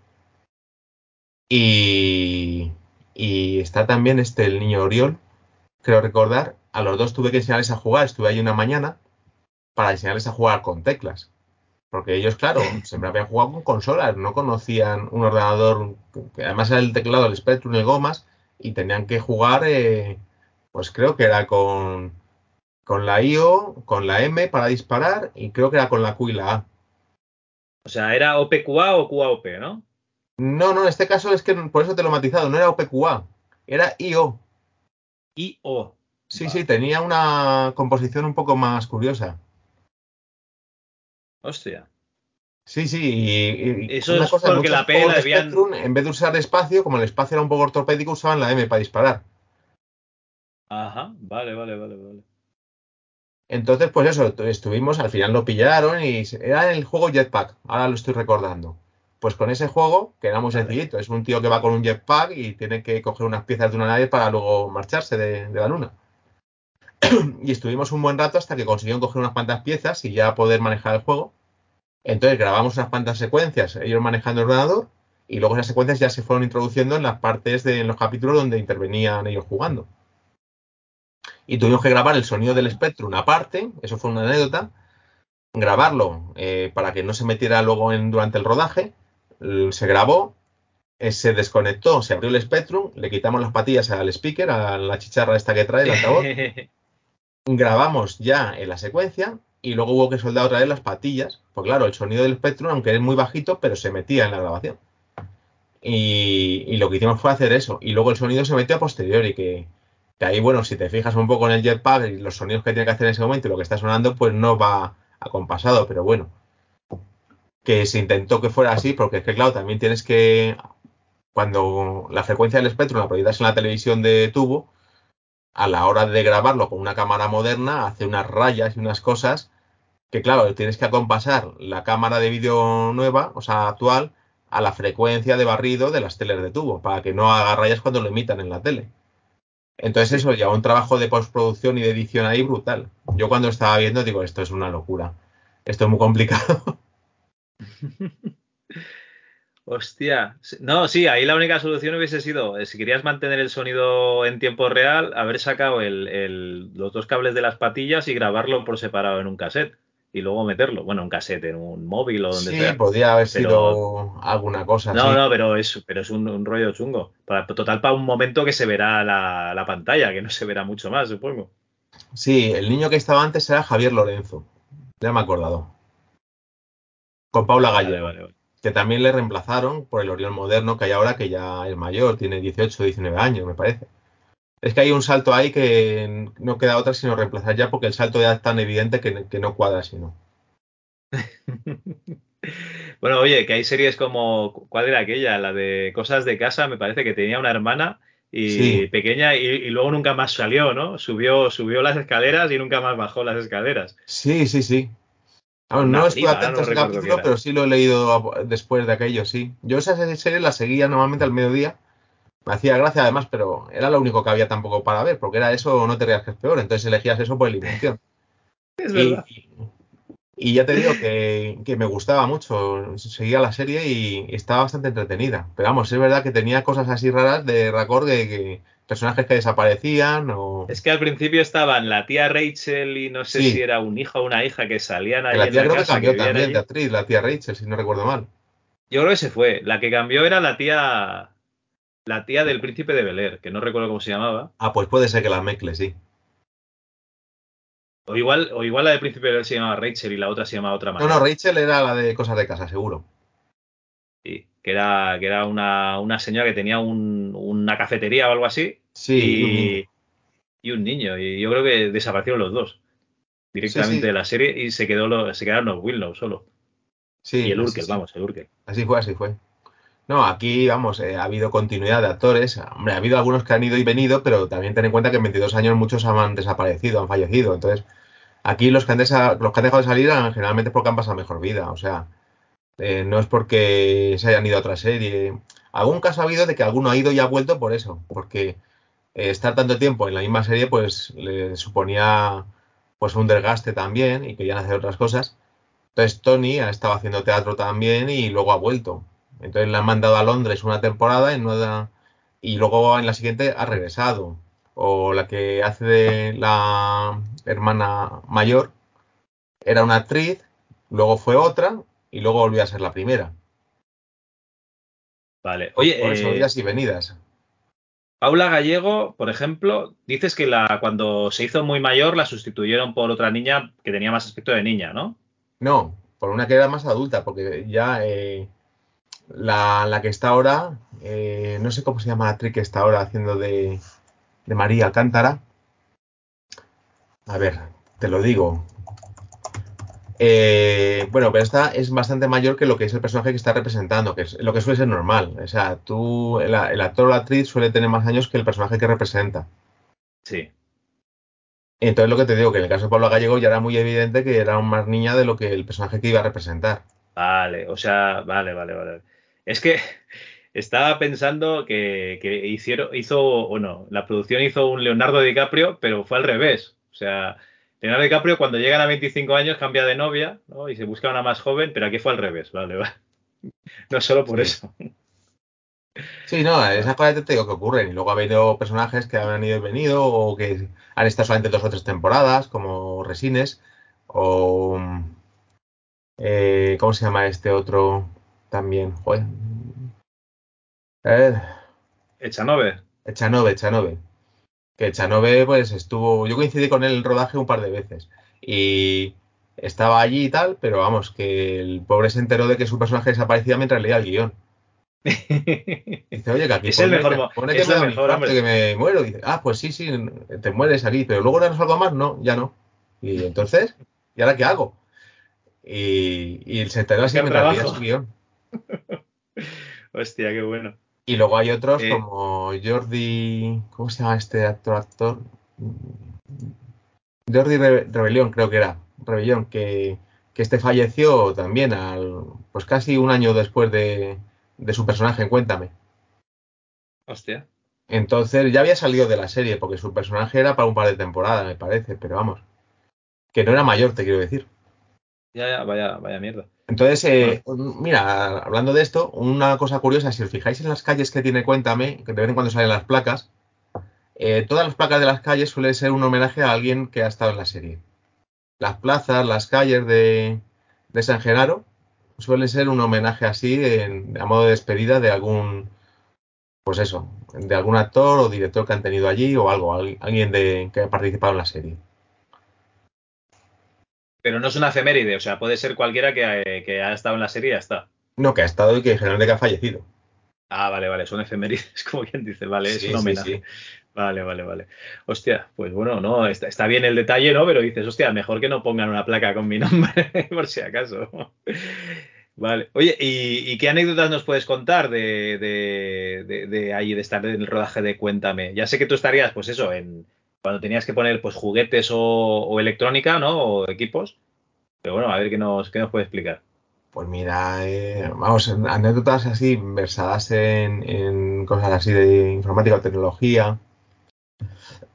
Y, y está también este el niño Oriol, creo recordar. A los dos tuve que enseñarles a jugar. Estuve ahí una mañana para enseñarles a jugar con teclas. Porque ellos, claro, siempre habían jugado con consolas, no conocían un ordenador, que además era el teclado, el Spectrum, el Gomas, y tenían que jugar, eh, pues creo que era con, con la IO, con la M para disparar y creo que era con la Q y la A. O sea, ¿era OPQA o QAOP, no? No, no, en este caso es que por eso te lo he matizado, no era OPQA, era IO. IO. Sí, sí, tenía una composición un poco más curiosa. Hostia. Sí, sí, y, eso es porque la P la en vez de usar espacio, como el espacio era un poco ortopédico, usaban la M para disparar. Ajá, vale, vale, vale, vale. Entonces, pues eso, estuvimos, al final lo pillaron y era el juego Jetpack, ahora lo estoy recordando. Pues con ese juego, que era muy sencillito, es un tío que va con un jetpack y tiene que coger unas piezas de una nave para luego marcharse de, de la luna. y estuvimos un buen rato hasta que consiguieron coger unas cuantas piezas y ya poder manejar el juego. Entonces grabamos unas cuantas secuencias, ellos manejando el ordenador, y luego esas secuencias ya se fueron introduciendo en las partes de los capítulos donde intervenían ellos jugando. Y tuvimos que grabar el sonido del Spectrum aparte, eso fue una anécdota, grabarlo eh, para que no se metiera luego en, durante el rodaje, se grabó, eh, se desconectó, se abrió el Spectrum, le quitamos las patillas al speaker, a la chicharra esta que trae el altavoz, grabamos ya en la secuencia y luego hubo que soldar otra vez las patillas. Pues claro, el sonido del Spectrum, aunque es muy bajito, pero se metía en la grabación. Y, lo que hicimos fue hacer eso. Y luego el sonido se metió a posteriori, que, Que ahí, bueno, si te fijas un poco en el jetpack y los sonidos que tiene que hacer en ese momento y lo que está sonando, pues no va acompasado, pero bueno. Que se intentó que fuera así, porque es que, claro, también tienes que. Cuando la frecuencia del espectro la proyectas en la televisión de tubo, a la hora de grabarlo con una cámara moderna, hace unas rayas y unas cosas que, claro, tienes que acompasar la cámara de vídeo nueva, o sea, actual, a la frecuencia de barrido de las teles de tubo, para que no haga rayas cuando lo emitan en la tele. Entonces eso lleva un trabajo de postproducción y de edición ahí brutal. Yo cuando estaba viendo digo, esto es una locura. Esto es muy complicado. Hostia. No, sí, ahí la única solución hubiese sido, eh, si querías mantener el sonido en tiempo real, haber sacado los dos cables de las patillas y grabarlo por separado en un cassette y luego meterlo. Bueno, un cassette en un móvil o donde sí, sea. Sí, podría haber sido alguna cosa no, así. No, pero es, pero es un, rollo chungo. Para, total, para un momento que se verá la, la, pantalla, que no se verá mucho más, supongo. Sí, el niño que estaba antes era Javier Lorenzo. Ya me he acordado. Con Paula. Vale, vale, que también le reemplazaron por el Oriol moderno que hay ahora, que ya es mayor, tiene 18, 19 años, me parece. Es que hay un salto ahí que no queda otra sino reemplazar ya porque el salto ya es tan evidente que, que no cuadra sino. bueno, oye, que hay series como, ¿cuál era aquella? La de Cosas de Casa, me parece que tenía una hermana y sí. pequeña y, y, luego nunca más salió, ¿no? Subió, subió las escaleras y nunca más bajó las escaleras. Sí, sí, sí. Vamos, no estuve atento a ese capítulo, pero sí lo he leído después de aquello, sí. Yo esa serie la seguía normalmente al mediodía me hacía gracia además, pero era lo único que había tampoco para ver, porque era eso o no te rías que es peor, entonces elegías eso por eliminación. Es verdad. Y, y ya te digo que, que, me gustaba mucho, seguía la serie y, y, estaba bastante entretenida. Pero vamos, es verdad que tenía cosas así raras de Raccord, de que personajes que desaparecían o... Es que al principio estaban la tía Rachel y no sé Sí. si era un hijo o una hija que salían ahí la en tía la creo que casa, cambió vivían también allí. de actriz, la tía Rachel, si no recuerdo mal. Yo creo que se fue. La que cambió era la tía la tía del príncipe de Bel Air, que no recuerdo cómo se llamaba. Ah, pues puede ser que la mezcle, sí. O igual, o igual la del príncipe de Bel Air se llamaba Rachel y la otra se llamaba otra No, manera. no, Rachel era la de cosas de casa, seguro. Sí, que era, que era una, una señora que tenía un- una cafetería o algo así. Sí, y, un niño. y un niño. Y yo creo que desaparecieron los dos directamente Sí, sí. de la serie y se quedó lo- se quedaron los Willow solo. Sí, y el Urkel, vamos, el Urkel. Así fue, así fue. No, aquí, vamos, eh, ha habido continuidad de actores. Hombre, ha habido algunos que han ido y venido, pero también ten en cuenta que en 22 años muchos han desaparecido, han fallecido. Entonces, aquí los que han, los que han dejado de salir generalmente es porque han pasado mejor vida. O sea, eh, no es porque se hayan ido a otra serie. Algún caso ha habido de que alguno ha ido y ha vuelto por eso, porque eh, estar tanto tiempo en la misma serie, pues le suponía pues un desgaste también y querían hacer otras cosas. Entonces Tony ha estado haciendo teatro también y luego ha vuelto. Entonces le han mandado a Londres una temporada y, no da- y luego en la siguiente ha regresado. O la que hace de la hermana mayor era una actriz, luego fue otra y luego volvió a ser la primera. Vale. Oye, Por eso, eh, idas y venidas. Paula Gallego, por ejemplo, dices que la, cuando se hizo muy mayor la sustituyeron por otra niña que tenía más aspecto de niña, ¿no? No, por una que era más adulta, porque ya eh, la, la que está ahora, eh, no sé cómo se llama la actriz que está ahora haciendo de, de María Alcántara. A ver, te lo digo. Eh, bueno, pero esta es bastante mayor que lo que es el personaje que está representando, que es lo que suele ser normal. O sea, tú, el, el actor o la actriz suele tener más años que el personaje que representa. Sí. Entonces lo que te digo, que en el caso de Pablo Gallego ya era muy evidente que era más niña de lo que el personaje que iba a representar. Vale, o sea, vale, vale, vale. Es que estaba pensando que, que hicieron, hizo, bueno, la producción hizo un Leonardo DiCaprio, pero fue al revés. O sea, Leonardo DiCaprio cuando llegan a 25 años cambia de novia, ¿no? Y se busca una más joven, pero aquí fue al revés, vale. No solo por Sí. eso. Sí, no, esas cosas te digo que ocurren. Y luego ha habido personajes que han ido y venido o que han estado solamente dos o tres temporadas, como Resines, o... eh, ¿Cómo se llama este otro también? Joder. Eh, Echanove. Echanove, Echanove. Que Echanove, pues estuvo. Yo coincidí con él en el rodaje un par de veces. Y estaba allí y tal, pero vamos, que el pobre se enteró de que su personaje desaparecía mientras leía el guion. Dice, oye, que aquí Es el pone, mejor pone que me el mejor, infarto, hombre. que me muero. Dice, ah, pues sí, sí, te mueres aquí, pero luego harás algo más, no, ya no. Y entonces, ¿y ahora qué hago? Y, y se enteró así mientras leía su guion. Hostia, qué bueno. Y luego hay otros Eh. como Jordi. ¿Cómo se llama este actor? actor? Jordi Re- Rebelión, creo que era. Rebelión, que, que este falleció también al, pues casi un año después de, de su personaje en Cuéntame. Hostia. Entonces ya había salido de la serie, porque su personaje era para un par de temporadas, me parece, pero vamos. Que no era mayor, te quiero decir. Ya, ya, vaya, vaya mierda. Entonces, eh, mira, hablando de esto, una cosa curiosa, si os fijáis en las calles que tiene Cuéntame, que de vez en cuando salen las placas, eh, todas las placas de las calles suelen ser un homenaje a alguien que ha estado en la serie. Las plazas, las calles de, de San Genaro suelen ser un homenaje así, en- a modo de despedida de algún, pues eso, de algún actor o director que han tenido allí o algo, al- alguien de, que ha participado en la serie. Pero no es una efeméride, o sea, puede ser cualquiera que, eh, que ha estado en la serie y ya está. No, que ha estado y que generalmente que ha fallecido. Ah, vale, vale, son efemérides, como quien dice, vale, es un sí, homenaje. sí. Vale, vale, vale. Hostia, pues bueno, no, está, está bien el detalle, ¿no? Pero dices, hostia, mejor que no pongan una placa con mi nombre, por si acaso. Vale. Oye, ¿y, y qué anécdotas nos puedes contar de, de, de, de ahí, de estar en el rodaje de Cuéntame? Ya sé que tú estarías, pues eso, en cuando tenías que poner pues juguetes o, electrónica, ¿no? O equipos. Pero bueno, a ver qué nos, qué nos puede explicar. Pues mira, eh, vamos, anécdotas así versadas en, en cosas así de informática o tecnología.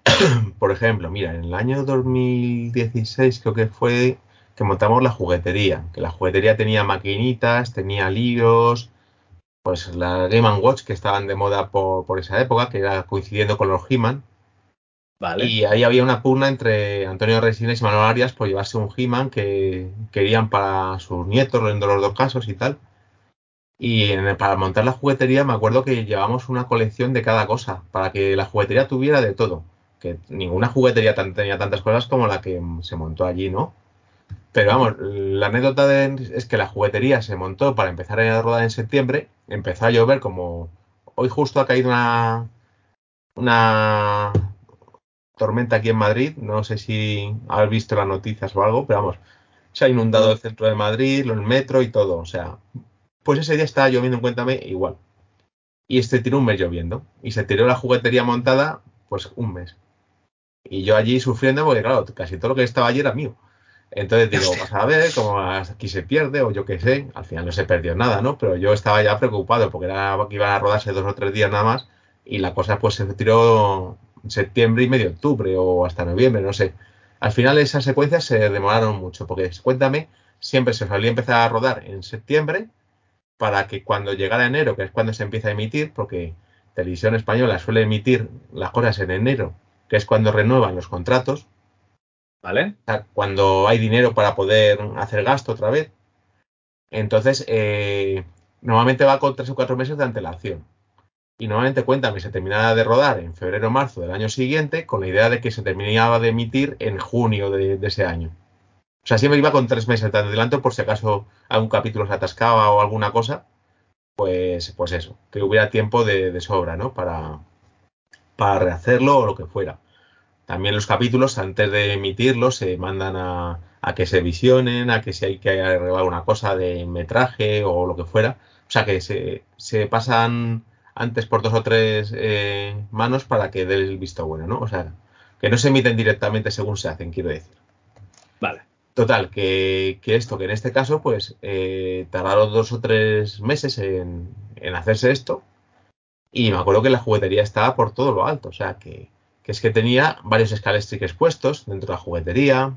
Por ejemplo, mira, en el año 2016 creo que fue que montamos la juguetería, que la juguetería tenía maquinitas, tenía libros, pues la Game Watch que estaban de moda por, por esa época, que era coincidiendo con los He-Man. Y ahí había una pugna entre Antonio Resines y Manuel Arias por llevarse un He-Man que querían para sus nietos, en los dos casos y tal. Y para montar la juguetería me acuerdo que llevamos una colección de cada cosa, para que la juguetería tuviera de todo. Que ninguna juguetería tenía tantas cosas como la que se montó allí, ¿no? Pero vamos, la anécdota de- es que la juguetería se montó para empezar a rodar en septiembre, empezó a llover como hoy justo ha caído una, una tormenta aquí en Madrid, no sé si habéis visto las noticias o algo, pero vamos, se ha inundado el centro de Madrid, el metro y todo, o sea, pues ese día estaba lloviendo en Cuéntame igual. Y este tiró un mes lloviendo. Y se tiró la juguetería montada, pues un mes. Y yo allí sufriendo porque, claro, casi todo lo que estaba allí era mío. Entonces digo, vas a ver cómo aquí se pierde o yo qué sé. Al final no se perdió nada, ¿no? Pero yo estaba ya preocupado porque era que iban a rodarse dos o tres días nada más. Y la cosa pues se tiró septiembre y medio octubre o hasta noviembre, no sé. Al final esas secuencias se demoraron mucho porque, cuéntame, siempre se solía empezar a rodar en septiembre para que cuando llegara enero, que es cuando se empieza a emitir, porque Televisión Española suele emitir las cosas en enero, que es cuando renuevan los contratos, ¿Vale? o sea, cuando hay dinero para poder hacer gasto otra vez. Entonces, eh, normalmente va con tres o cuatro meses de antelación. Y normalmente Cuéntame se terminaba de rodar en febrero o marzo del año siguiente, con la idea de que se terminaba de emitir en junio de, de ese año. O sea, siempre iba con tres meses de adelanto por si acaso algún capítulo se atascaba o alguna cosa. Pues, pues eso, que hubiera tiempo de, de sobra, ¿no? Para, para rehacerlo o lo que fuera. También los capítulos, antes de emitirlos, se mandan a, a que se visionen, a que si hay que arreglar una cosa de metraje o lo que fuera. O sea, que se, se pasan antes por dos o tres eh, manos para que dé el visto bueno, ¿no? O sea, que no se emiten directamente según se hacen, quiero decir. Vale. Total, que, que esto, que en este caso, pues eh, tardaron dos o tres meses en, en hacerse esto. Y me acuerdo que la juguetería estaba por todo lo alto. O sea, que, que es que tenía varios escalestriques puestos dentro de la juguetería.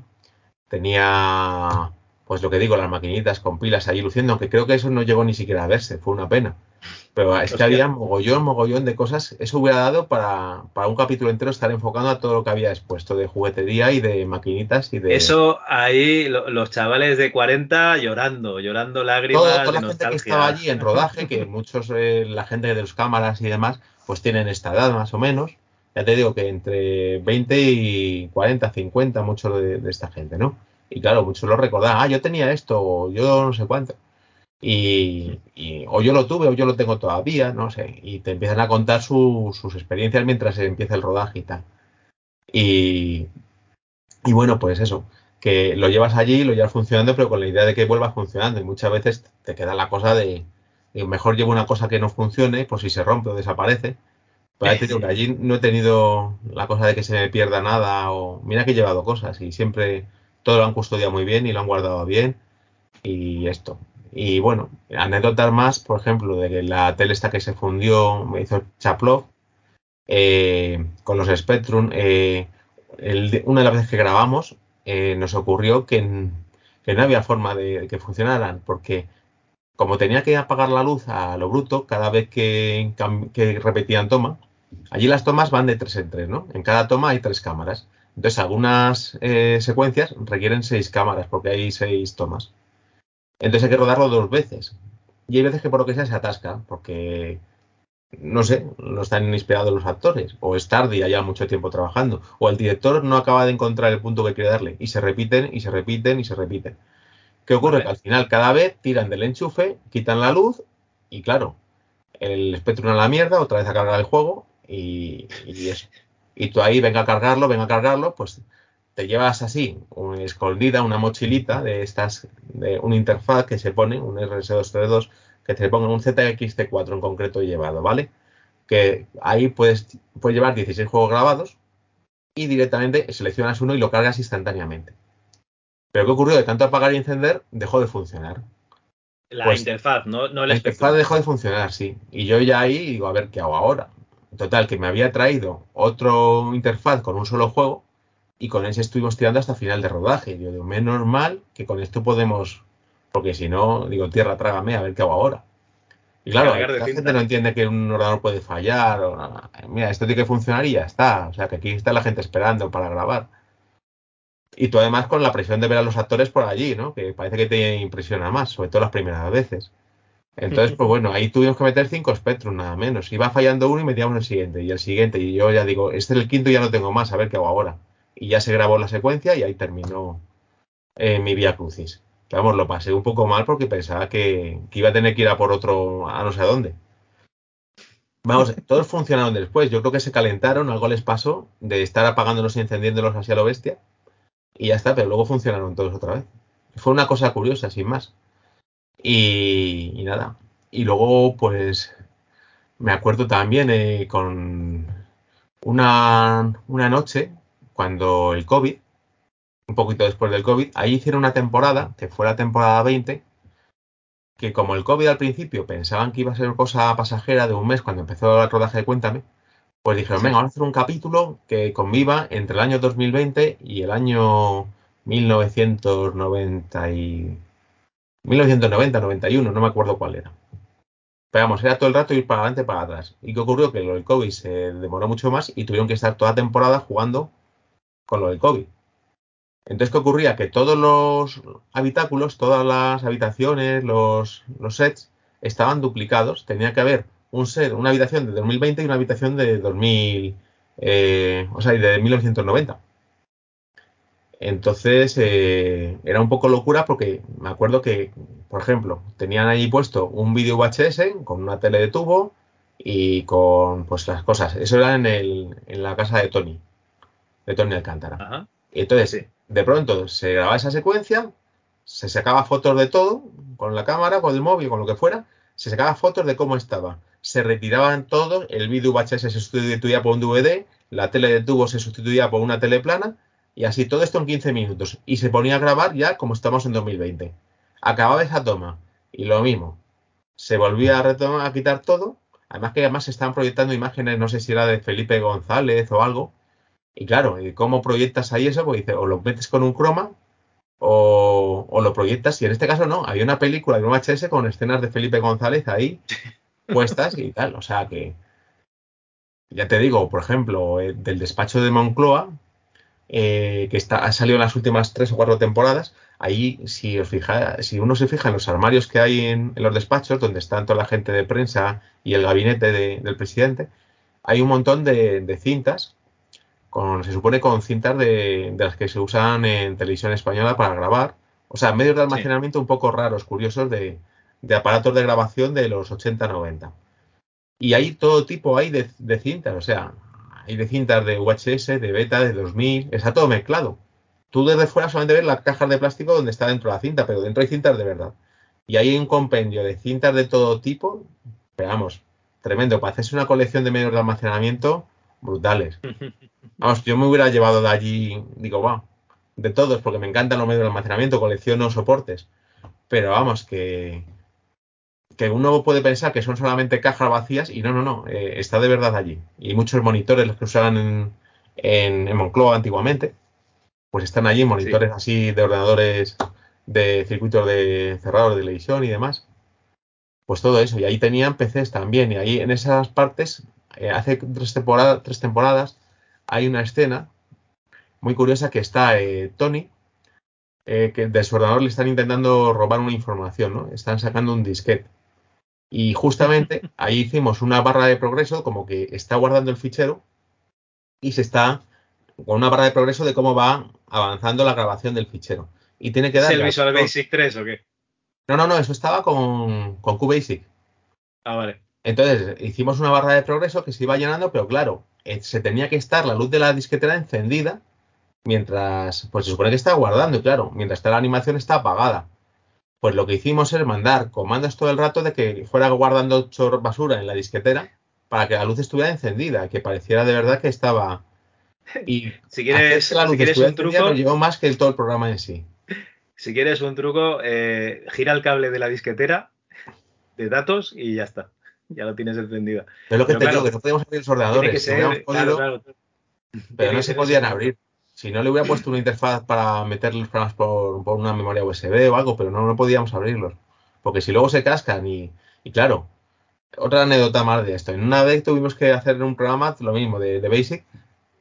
Tenía, pues lo que digo, las maquinitas con pilas ahí luciendo, aunque creo que eso no llegó ni siquiera a verse, fue una pena. Pero es que había mogollón, mogollón de cosas. Eso hubiera dado para, para un capítulo entero estar enfocando a todo lo que había expuesto de juguetería y de maquinitas y de. Eso ahí, lo- los chavales de 40 llorando, llorando Todo- lágrimas toda de la gente que nostalgia. estaba allí en rodaje, que muchos, eh, la gente de los cámaras y demás, pues tienen esta edad más o menos. Ya te digo que entre 20 y 40, 50, muchos de, de esta gente, ¿no? Y claro, muchos lo recordaban, ah, yo tenía esto, yo no sé cuánto. Y, o yo lo tuve o yo lo tengo todavía, no sé, y te empiezan a contar sus experiencias mientras empieza el rodaje y tal. Y, y bueno, pues eso, que lo llevas allí, lo llevas funcionando, pero con la idea de que vuelva funcionando. Y muchas veces te queda la cosa de, mejor llevo una cosa que no funcione, pues si se rompe o desaparece. Pero allí no he tenido la cosa de que se me pierda nada o mira que he llevado cosas y siempre todo lo han custodiado muy bien y lo han guardado bien y esto. Y bueno, anécdotas más, por ejemplo, de que la tele esta que se fundió, me hizo Chaplov, eh, con los Spectrum, eh, una de las veces que grabamos, eh, nos ocurrió que, no había forma de que funcionaran, porque como tenía que apagar la luz a lo bruto cada vez que, repetían toma, allí las tomas van de tres en tres, ¿no? En cada toma hay tres cámaras. Entonces, algunas eh, secuencias requieren seis cámaras porque hay seis tomas. Entonces hay que rodarlo dos veces. Y hay veces que por lo que sea se atasca, porque no sé, no están inspirados los actores, o es tarde y haya mucho tiempo trabajando, o el director no acaba de encontrar el punto que quiere darle, y se repiten, y se repiten, y se repiten. ¿Qué ocurre? Que al final cada vez tiran del enchufe, quitan la luz, y claro, el espectro a la mierda, otra vez a cargar el juego, y, y eso. Y tú ahí, venga a cargarlo, venga a cargarlo, pues te llevas así, una escondida, una mochilita de estas, de una interfaz que se pone, un RS232, que te pongan un ZXT4 en concreto llevado, ¿vale? Que ahí puedes, puedes llevar 16 juegos grabados y directamente seleccionas uno y lo cargas instantáneamente. Pero ¿qué ocurrió? De tanto apagar y encender, dejó de funcionar. La pues, interfaz, no, no el La interfaz dejó de funcionar, sí. Y yo ya ahí digo, a ver qué hago ahora. Total, que me había traído otro interfaz con un solo juego y con ese estuvimos tirando hasta final de rodaje. Y yo digo, menos mal que con esto podemos porque si no, digo, tierra, trágame, a ver qué hago ahora. Y claro, la gente no entiende que un ordenador puede fallar. O, mira, esto tiene que funcionar y ya está. O sea, que aquí está la gente esperando para grabar. Y tú además con la presión de ver a los actores por allí, ¿no? Que parece que te impresiona más, sobre todo las primeras veces. Entonces, pues bueno, ahí tuvimos que meter cinco Spectrum, nada menos. Iba fallando uno y metíamos el siguiente, y el siguiente. Y yo ya digo, este es el quinto y ya no tengo más, a ver qué hago ahora. Y ya se grabó la secuencia y ahí terminó eh, mi Vía Crucis vamos, lo pasé un poco mal porque pensaba que, iba a tener que ir a por otro, a no sé a dónde. Vamos, todos funcionaron después. Yo creo que se calentaron, algo les pasó de estar apagándolos y encendiéndolos así a lo bestia. Y ya está, pero luego funcionaron todos otra vez. Fue una cosa curiosa, sin más. Y, nada. Y luego, pues, me acuerdo también eh, con una, una noche, cuando el COVID, un poquito después del COVID, ahí hicieron una temporada, que fue la temporada 20, que como el COVID al principio pensaban que iba a ser cosa pasajera de un mes cuando empezó el rodaje de Cuéntame, pues dijeron, venga, vamos a hacer un capítulo que conviva entre el año 2020 y el año 1990 y... 1990, 91, no me acuerdo cuál era. Pero vamos, era todo el rato ir para adelante, para atrás. ¿Y qué ocurrió? Que del COVID se demoró mucho más y tuvieron que estar toda temporada jugando con lo del COVID. Entonces, ¿qué ocurría? Que todos los habitáculos, todas las habitaciones, los, sets, estaban duplicados. Tenía que haber un set, una habitación de 2020 y una habitación de 2000, eh, o sea, de 1990. Entonces, eh, era un poco locura porque me acuerdo que, por ejemplo, tenían ahí puesto un vídeo VHS con una tele de tubo y con pues las cosas. Eso era en, el, en la casa de Tony, de Tony Alcántara. Ajá. Entonces, de pronto se grababa esa secuencia, se sacaba fotos de todo, con la cámara, con el móvil, con lo que fuera, se sacaba fotos de cómo estaba. Se retiraban todos, el vídeo VHS se sustituía por un DVD, la tele de tubo se sustituía por una tele plana, y así todo esto en 15 minutos. Y se ponía a grabar ya como estamos en 2020. Acababa esa toma, y lo mismo. Se volvía a retomar, a quitar todo. Además que además se estaban proyectando imágenes, no sé si era de Felipe González o algo, y claro, ¿cómo proyectas ahí eso? Pues dice, o lo metes con un croma o, lo proyectas. Y en este caso no, había una película de un VHS con escenas de Felipe González ahí puestas y tal. O sea que, ya te digo, por ejemplo, eh, del despacho de Moncloa, eh, que está, ha salido en las últimas tres o cuatro temporadas, ahí si os fija, si uno se fija en los armarios que hay en, los despachos, donde están toda la gente de prensa y el gabinete del presidente, hay un montón de cintas se supone con cintas de, las que se usan en televisión española para grabar. O sea, medios de almacenamiento un poco raros, curiosos de, de aparatos de grabación de los 80-90. Y hay todo tipo hay de, de cintas, o sea, hay de cintas de UHS, de beta, de 2000, está todo mezclado. Tú desde fuera solamente ves las cajas de plástico donde está dentro la cinta, pero dentro hay cintas de verdad. Y hay un compendio de cintas de todo tipo, pero vamos, tremendo. Para hacerse una colección de medios de almacenamiento, brutales. Vamos, yo me hubiera llevado de allí, digo, wow, de todos, porque me encantan los medios de almacenamiento, colecciono soportes. Pero vamos, que, que uno puede pensar que son solamente cajas vacías y no, no, no, eh, está de verdad allí. Y muchos monitores, los que usaban en, en, en Moncloa antiguamente, pues están allí, monitores sí. así de ordenadores de circuitos de cerrados de televisión y demás. Pues todo eso. Y ahí tenían PCs también. Y ahí en esas partes, eh, hace tres, temporada, tres, temporadas, hay una escena muy curiosa que está eh, Tony, eh, que de su ordenador le están intentando robar una información, ¿no? Están sacando un disquete. Y justamente ahí hicimos una barra de progreso, como que está guardando el fichero y se está con una barra de progreso de cómo va avanzando la grabación del fichero. Y tiene que dar. ¿Es el Visual Basic 3 o qué? No, no, no, eso estaba con, con QBasic. Ah, vale. Entonces, hicimos una barra de progreso que se iba llenando, pero claro, eh, se tenía que estar la luz de la disquetera encendida mientras, pues se supone que está guardando, y claro, mientras está la animación está apagada. Pues lo que hicimos es mandar comandos todo el rato de que fuera guardando basura en la disquetera para que la luz estuviera encendida, que pareciera de verdad que estaba. Y si quieres, la luz si quieres un truco, nos llevó más que el, todo el programa en sí. Si quieres un truco, eh, gira el cable de la disquetera de datos y ya está. Ya lo tienes encendido. Es lo que pero te claro, digo, que no podíamos abrir los ordenadores. Podido, claro, claro. Pero no se podían abrir. Si no le hubiera puesto una interfaz para meter los programas por, por, una memoria USB o algo, pero no, no podíamos abrirlos. Porque si luego se cascan y, y, claro, otra anécdota más de esto. En una vez tuvimos que hacer un programa, lo mismo, de, de Basic,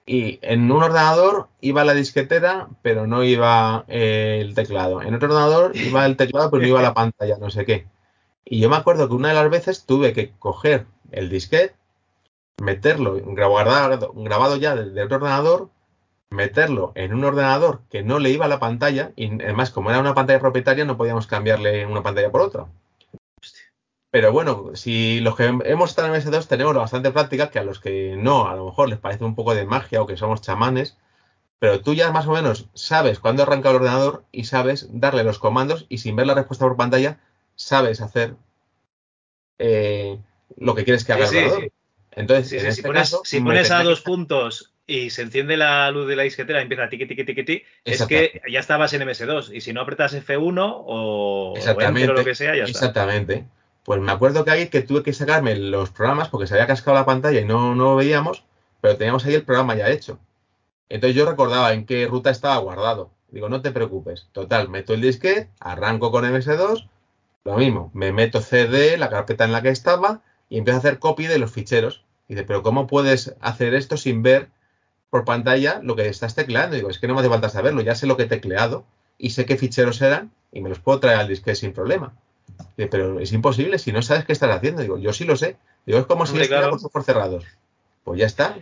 y en un ordenador iba la disquetera, pero no iba eh, el teclado. En otro ordenador iba el teclado, pero no iba la pantalla, no sé qué. Y yo me acuerdo que una de las veces tuve que coger el disquete, meterlo grabado, grabado ya de otro ordenador, meterlo en un ordenador que no le iba a la pantalla, y además, como era una pantalla propietaria, no podíamos cambiarle una pantalla por otra. Pero bueno, si los que hemos estado en MS2 tenemos bastante práctica, que a los que no, a lo mejor les parece un poco de magia o que somos chamanes, pero tú ya más o menos sabes cuándo arranca el ordenador y sabes darle los comandos y sin ver la respuesta por pantalla, sabes hacer eh, lo que quieres que haga sí, el. Sí. Entonces, sí, en este si pones, caso, si pones a dos puntos y se enciende la luz de la disquetera y empieza tiqui, tiqui, tiqui, tiqui, es que ya estabas en MS2 y si no apretas F1 o, o Enter o lo que sea, ya está. Exactamente. Pues me acuerdo que ahí que tuve que sacarme los programas porque se había cascado la pantalla y no, no lo veíamos, pero teníamos ahí el programa ya hecho. Entonces yo recordaba en qué ruta estaba guardado. Digo, no te preocupes. Total, meto el disquete, arranco con MS2, lo mismo, me meto CD, la carpeta en la que estaba, y empiezo a hacer copy de los ficheros. Y dice, pero ¿cómo puedes hacer esto sin ver por pantalla lo que estás tecleando? Digo, es que no me hace falta saberlo, ya sé lo que he tecleado y sé qué ficheros eran y me los puedo traer al disquete sin problema. Dice, pero es imposible si no sabes qué estás haciendo. Digo, yo sí lo sé. Digo, es como si estuviera claro. ojos cerrados. Pues ya está.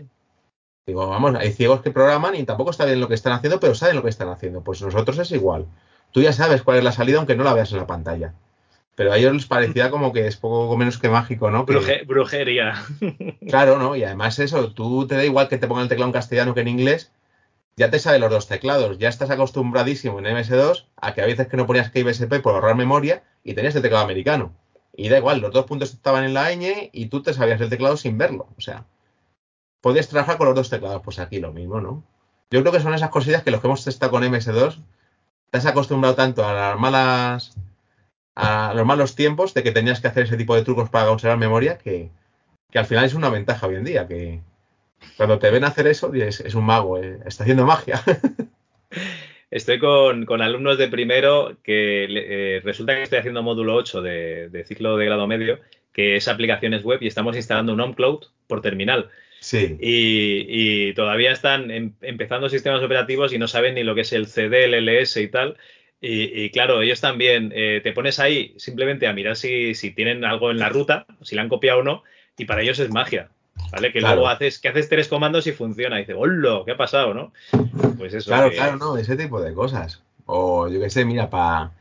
Digo, vamos, hay ciegos que programan y tampoco está bien lo que están haciendo, pero saben lo que están haciendo. Pues nosotros es igual. Tú ya sabes cuál es la salida, aunque no la veas en la pantalla. Pero a ellos les parecía como que es poco menos que mágico, ¿no? Que, Bruje, brujería. Claro, ¿no? Y además eso, tú te da igual que te pongan el teclado en castellano que en inglés, ya te sabe los dos teclados, ya estás acostumbradísimo en MS2 a que a veces que no ponías KBSP por ahorrar memoria y tenías el teclado americano. Y da igual, los dos puntos estaban en la ñ y tú te sabías el teclado sin verlo. O sea, podías trabajar con los dos teclados, pues aquí lo mismo, ¿no? Yo creo que son esas cosillas que los que hemos estado con MS2, te has acostumbrado tanto a las malas a los malos tiempos de que tenías que hacer ese tipo de trucos para conservar memoria que, que al final es una ventaja hoy en día, que cuando te ven hacer eso, es, es un mago, eh, está haciendo magia. Estoy con, con, alumnos de primero que eh, resulta que estoy haciendo módulo 8 de, de, ciclo de grado medio, que es aplicaciones web y estamos instalando un OnCloud por terminal. Sí. Y, y todavía están em, empezando sistemas operativos y no saben ni lo que es el CD, el LS y tal. Y, y claro, ellos también eh, te pones ahí simplemente a mirar si, si, tienen algo en la ruta, si la han copiado o no, y para ellos es magia. ¿Vale? Que claro. luego haces, que haces tres comandos y funciona. Y dice, ¡hola! ¿Qué ha pasado, no? Pues eso. Claro, que... claro, no, ese tipo de cosas. O yo qué sé, mira, para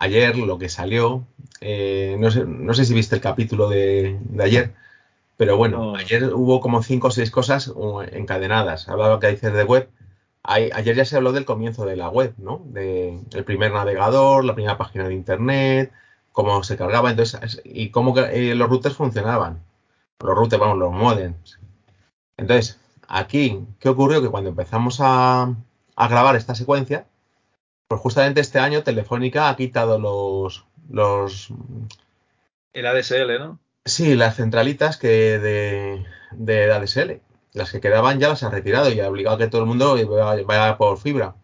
ayer lo que salió, eh, no, sé, no sé si viste el capítulo de, de ayer, pero bueno, No. ayer hubo como cinco o seis cosas uh, encadenadas. Hablaba que dices de web. Hay- ayer ya se habló del comienzo de la web, ¿no? De el primer navegador, la primera página de internet, cómo se cargaba, entonces, es- y cómo eh, los routers funcionaban. Los routers, vamos, los modems. Entonces, aquí, ¿qué ocurrió? Que cuando empezamos a, a grabar esta secuencia, pues justamente este año Telefónica ha quitado los, los El ADSL, ¿no? Sí, las centralitas que de, de ADSL, las que quedaban ya las ha retirado y ha obligado a que todo el mundo vaya, por fibra.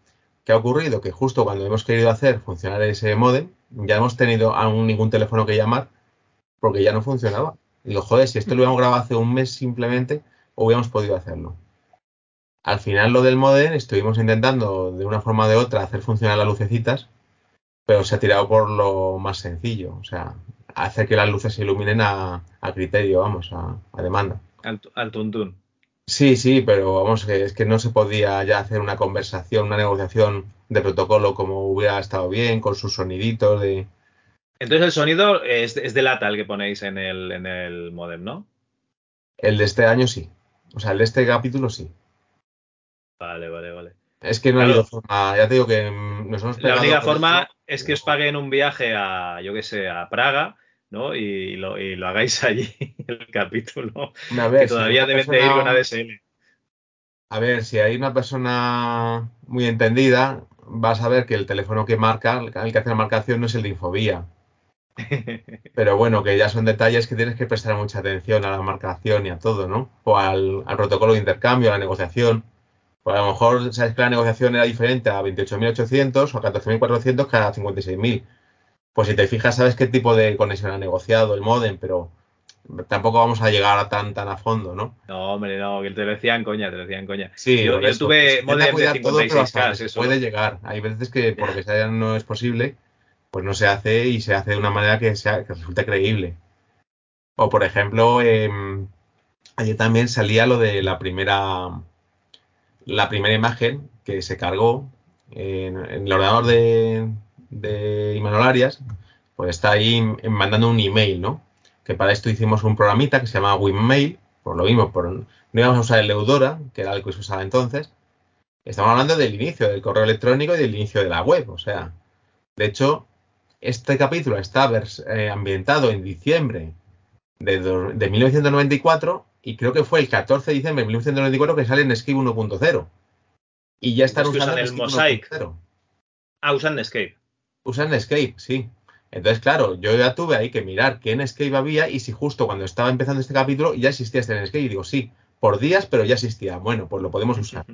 ¿Qué ha ocurrido? Que justo cuando hemos querido hacer funcionar ese modem, ya hemos tenido aún ningún teléfono que llamar porque ya no funcionaba. Y digo, joder, si esto lo hubiéramos grabado hace un mes simplemente, hubiéramos podido hacerlo. Al final lo del modem estuvimos intentando de una forma o de otra hacer funcionar las lucecitas, pero se ha tirado por lo más sencillo, o sea, hacer que las luces se iluminen a, a criterio, vamos, a, a demanda. Al, al tuntún. Sí, sí, pero vamos, que es que no se podía ya hacer una conversación, una negociación de protocolo como hubiera estado bien, con sus soniditos de... Entonces el sonido es, es de lata el que ponéis en el, en el modem, ¿no? El de este año sí. O sea, el de este capítulo sí. Vale, vale, vale. Es que no ha Claro. habido forma, ya te digo que nos hemos La única forma esto. es que os paguen un viaje a, yo qué sé, a Praga, ¿no? Y lo, y lo hagáis allí, el capítulo. A ver, que si todavía una deben de ir persona- con ADSL. A ver, si hay una persona muy entendida, vas a ver que el teléfono que marca, el que hace la marcación no es el de Infobía. Pero bueno, que ya son detalles que tienes que prestar mucha atención a la marcación y a todo, ¿no? O al, al protocolo de intercambio, a la negociación. Pues a lo mejor sabes que la negociación era diferente a 28.800 o a 14.400 que a 56.000. Pues si te fijas, sabes qué tipo de conexión ha negociado el modem, pero tampoco vamos a llegar a tan, tan a fondo, ¿no? No, hombre, no, que te lo decían coña, te lo decían coña. Sí, yo, yo tuve pues, modem de cuidar todo, pero hasta 56K, donde se eso. puede llegar. Hay veces que por lo que sea no es posible, pues no se hace y se hace de una manera que sea que resulte creíble. O por ejemplo, em, ayer también salía lo de la primera la primera imagen que se cargó en, en el ordenador de, de Imanol Arias, pues está ahí mandando un email, ¿no? Que para esto hicimos un programita que se llama WinMail, por lo mismo, por, no íbamos a usar el Eudora, que era el que se usaba entonces. Estamos hablando del inicio del correo electrónico y del inicio de la web, o sea, de hecho, este capítulo está eh, ambientado en diciembre de, de 1994 y creo que fue el 14 de diciembre de 1994 que sale en Escape 1.0. Y ya están que usando usan el Mosaic. 1.0. Ah, usan Escape. Usan Escape, sí. Entonces, claro, yo ya tuve ahí que mirar qué en Escape había y si justo cuando estaba empezando este capítulo ya existía este Netscape. Y digo, sí, por días, pero ya existía. Bueno, pues lo podemos usar.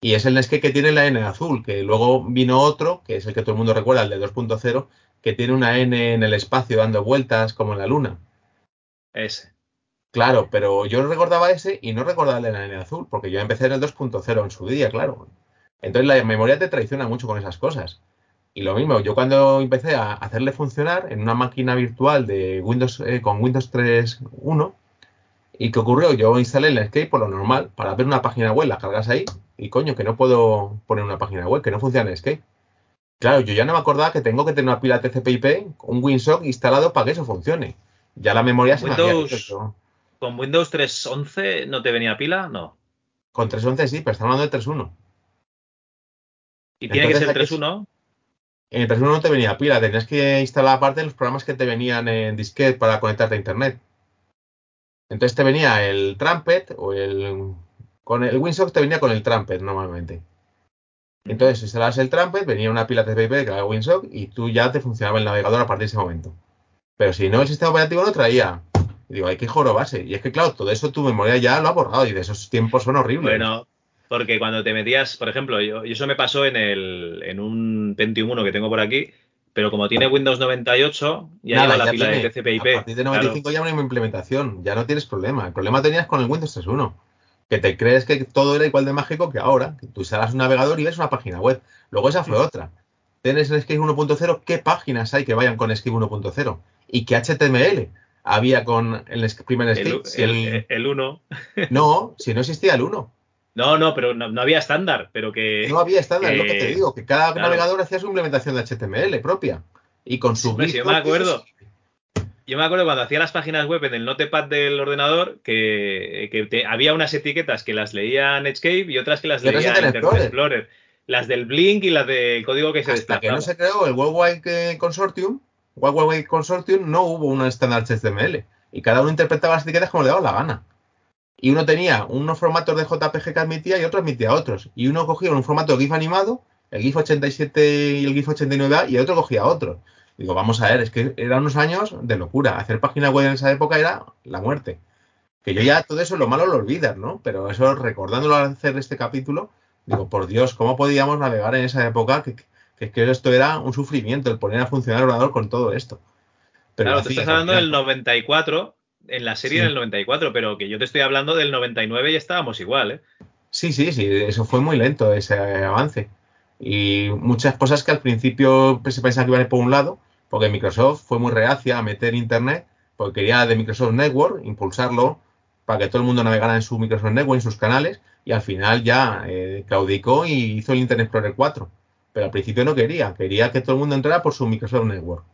Y es el Netscape que tiene la N azul, que luego vino otro, que es el que todo el mundo recuerda, el de 2.0, que tiene una N en el espacio dando vueltas como en la luna. Ese. Claro, pero yo recordaba ese y no recordaba el de la N azul, porque yo empecé en el 2.0 en su día, claro. Entonces la memoria te traiciona mucho con esas cosas. Y lo mismo, yo cuando empecé a hacerle funcionar en una máquina virtual de Windows eh, con Windows 3.1, ¿y qué ocurrió? Yo instalé el Netscape por lo normal, para ver una página web, la cargas ahí, y coño, que no puedo poner una página web, que no funciona Netscape. Claro, yo ya no me acordaba que tengo que tener una pila TCP/IP, un WinSock instalado para que eso funcione. Ya la memoria se me había Windows- pero- ¿Con Windows 3.11 no te venía pila? No. Con 3.11 sí, pero estamos hablando de 3.1. ¿Y tiene que ser Entonces, 3.1? En el 3.1 no te venía pila, tenías que instalar aparte los programas que te venían en disquete para conectarte a internet. Entonces te venía el Trumpet o el. Con el WinSock te venía con el Trumpet normalmente. Entonces instalabas el Trumpet, venía una pila TCP/IP que era WinSock y tú ya te funcionaba el navegador a partir de ese momento. Pero si no, el sistema operativo no traía. Y digo, hay que jorobarse. Y es que, claro, todo eso tu memoria ya lo ha borrado y de esos tiempos son horribles. Bueno, porque cuando te metías, por ejemplo, yo, y eso me pasó en el en un Pentium 1 que tengo por aquí, pero como tiene Windows 98, ya Nada, lleva la ya pila tiene. de TCP/IP. A partir de 95 ya no hay una implementación, ya no tienes problema. El problema tenías con el Windows 3.1, que te crees que todo era igual de mágico que ahora, que tú instalas un navegador y ves una página web. Luego esa fue otra. Tienes el Escape 1.0, ¿qué páginas hay que vayan con Escape 1.0? ¿Y qué HTML había con el primer El? Si el, el- el 1. No, si no existía el 1. No, no, pero no, no había estándar, pero que. No había estándar, es lo que te digo, que cada claro. navegador hacía su implementación de HTML propia. y con su si yo me acuerdo. Yo me acuerdo cuando hacía las páginas web en el notepad del ordenador que, que te- había unas etiquetas que las leía Netscape y otras que las otras leía Internet Explorer. Explorer. Las del Blink y las del código que se Hasta que no se creó el Worldwide eh, Consortium, Worldwide Consortium no hubo un estándar HTML y cada uno interpretaba las etiquetas como le daba la gana. Y uno tenía unos formatos de JPG que admitía y otro admitía otros. Y uno cogía un formato de GIF animado, el GIF 87 y el GIF 89A, y el otro cogía otro. Digo, vamos a ver, es que eran unos años de locura. Hacer página web en esa época era la muerte. Que yo ya todo eso lo malo lo olvidas, ¿no? Pero eso, recordándolo al hacer este capítulo, digo, por Dios, ¿cómo podíamos navegar en esa época? Que, que, que esto era un sufrimiento, el poner a funcionar el ordenador con todo esto. Pero claro, tú estás hablando del final. 94, en la serie Sí. del 94, pero que yo te estoy hablando del 99 y estábamos igual, ¿eh? Sí, sí, sí, eso fue muy lento, ese avance. Y muchas cosas que al principio pues, se pensaba que iban por un lado, porque Microsoft fue muy reacia a meter Internet, porque quería de Microsoft Network impulsarlo para que todo el mundo navegara en su Microsoft Network, en sus canales, y al final ya eh, claudicó y hizo el Internet Explorer 4. Pero al principio no quería, quería que todo el mundo entrara por su Microsoft Network.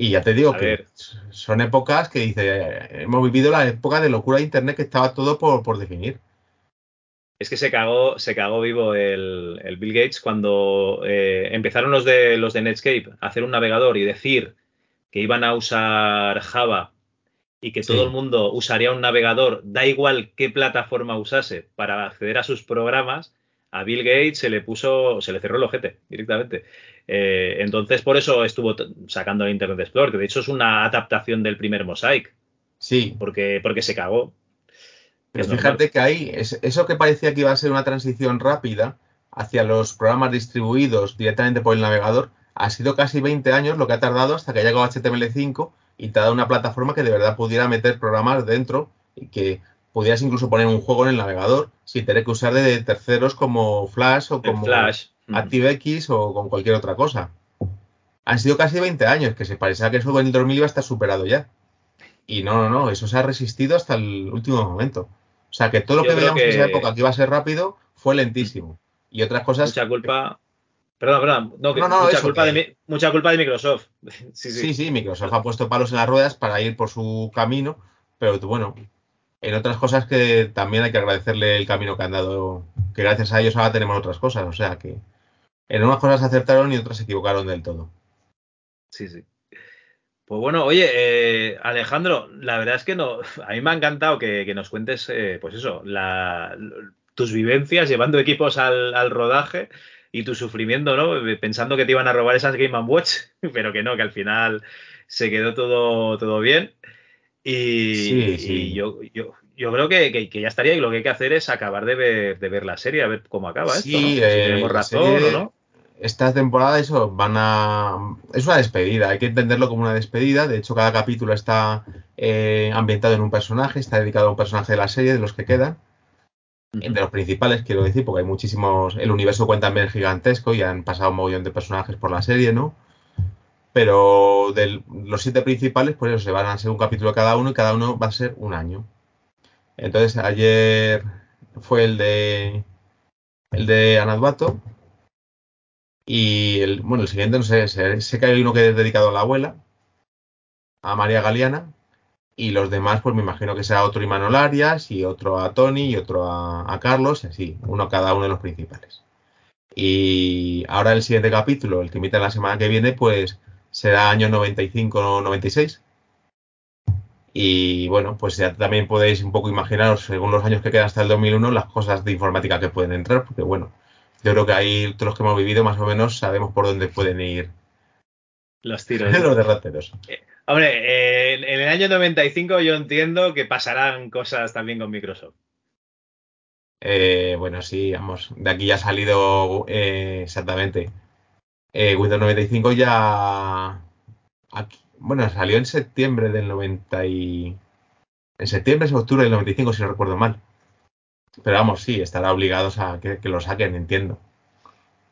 Y ya te digo A que ver. son épocas que dice, hemos vivido la época de locura de Internet que estaba todo por, por definir. Es que se cagó, se cagó vivo el, el Bill Gates cuando eh, empezaron los de los de Netscape a hacer un navegador y decir que iban a usar Java y que Sí. todo el mundo usaría un navegador, da igual qué plataforma usase para acceder a sus programas, a Bill Gates se le puso, se le cerró el ojete directamente. Eh, entonces, por eso estuvo sacando el Internet Explorer, que de hecho es una adaptación del primer Mosaic, Sí, porque, porque se cagó. Pero Es normal. fíjate que ahí, es- eso que parecía que iba a ser una transición rápida hacia los programas distribuidos directamente por el navegador, ha sido casi 20 años lo que ha tardado hasta que ha llegado HTML5 y te ha dado una plataforma que de verdad pudiera meter programas dentro y que pudieras incluso poner un juego en el navegador sin tener que usar de terceros como Flash o como Flash. Mm. ActiveX o con cualquier otra cosa. Han sido casi 20 años, que se parecía que eso en el 2000 iba a estar superado ya. Y no, no, no, eso se ha resistido hasta el último momento. O sea, que todo lo Yo que veíamos en esa que- época que iba a ser rápido fue lentísimo. Y otras cosas... mucha culpa. Perdón, perdón. No, que No, no, mucha, culpa que- de, mucha culpa de Microsoft. sí, sí. Sí, sí, Microsoft ha puesto palos en las ruedas para ir por su camino, pero bueno, en otras cosas que también hay que agradecerle el camino que han dado, que gracias a ellos ahora tenemos otras cosas, o sea que en unas cosas acertaron y otras se equivocaron del todo. Sí, sí. Pues bueno, oye, eh, Alejandro, la verdad es que no, a mí me ha encantado que, que nos cuentes, eh, pues eso, la, tus vivencias llevando equipos al, al rodaje y tu sufrimiento, ¿no? Pensando que te iban a robar esas Game Watch, pero que no, que al final se quedó todo, todo bien. Y, Sí, sí. y yo, yo, yo creo que, que- que ya estaría y lo que hay que hacer es acabar de ver, de ver la serie, a ver cómo acaba Sí, esto, ¿no? Si eh, tenemos razón serie- o no. Esta temporada eso van a es una despedida, hay que entenderlo como una despedida. De hecho, cada capítulo está eh, ambientado en un personaje, está dedicado a un personaje de la serie, de los que quedan. de los principales, quiero decir, porque hay muchísimos. El universo cuenta también es gigantesco y han pasado un montón de personajes por la serie, ¿no? Pero de los siete principales, pues eso, se van a ser un capítulo cada uno y cada uno va a ser un año. Entonces, ayer fue el de. El de Anadbato. Y el, bueno, el siguiente, no sé, sé, que hay uno que es dedicado a la abuela, a María Galeana, y los demás, pues me imagino que será otro Imanol Arias y otro a Tony y otro a, a Carlos, así, uno cada uno de los principales. Y ahora el siguiente capítulo, el que emite la semana que viene, pues será año 95-96. Y bueno, pues ya también podéis un poco imaginaros, según los años que quedan hasta el 2001, las cosas de informática que pueden entrar, porque bueno, yo creo que ahí todos los que hemos vivido más o menos sabemos por dónde pueden ir Los tiros. los derroteros. Hombre, eh, en, en el año 95 yo entiendo que pasarán cosas también con Microsoft. Eh, bueno, sí, vamos, de aquí ya ha salido eh, exactamente. Eh, Windows 95 ya... bueno, salió en septiembre del 90 y... En septiembre es octubre del 95, si no recuerdo mal. Pero vamos, sí, estará obligados a que, lo saquen, entiendo.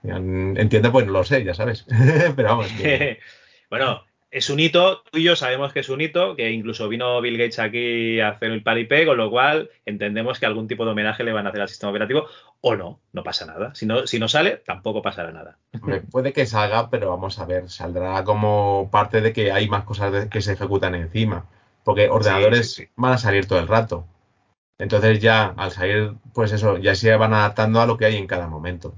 Entiendo, pues no lo sé, ya sabes. Pero vamos, bueno, es un hito, tú y yo sabemos que es un hito, que incluso vino Bill Gates aquí a hacer el paripé, con lo cual entendemos que algún tipo de homenaje le van a hacer al sistema operativo, o no, no pasa nada. Si no, si no sale, tampoco pasará nada. puede que salga, pero vamos a ver, saldrá como parte de que hay más cosas que se ejecutan encima, porque ordenadores van a salir todo el rato. Entonces ya al salir, pues eso, ya se van adaptando a lo que hay en cada momento.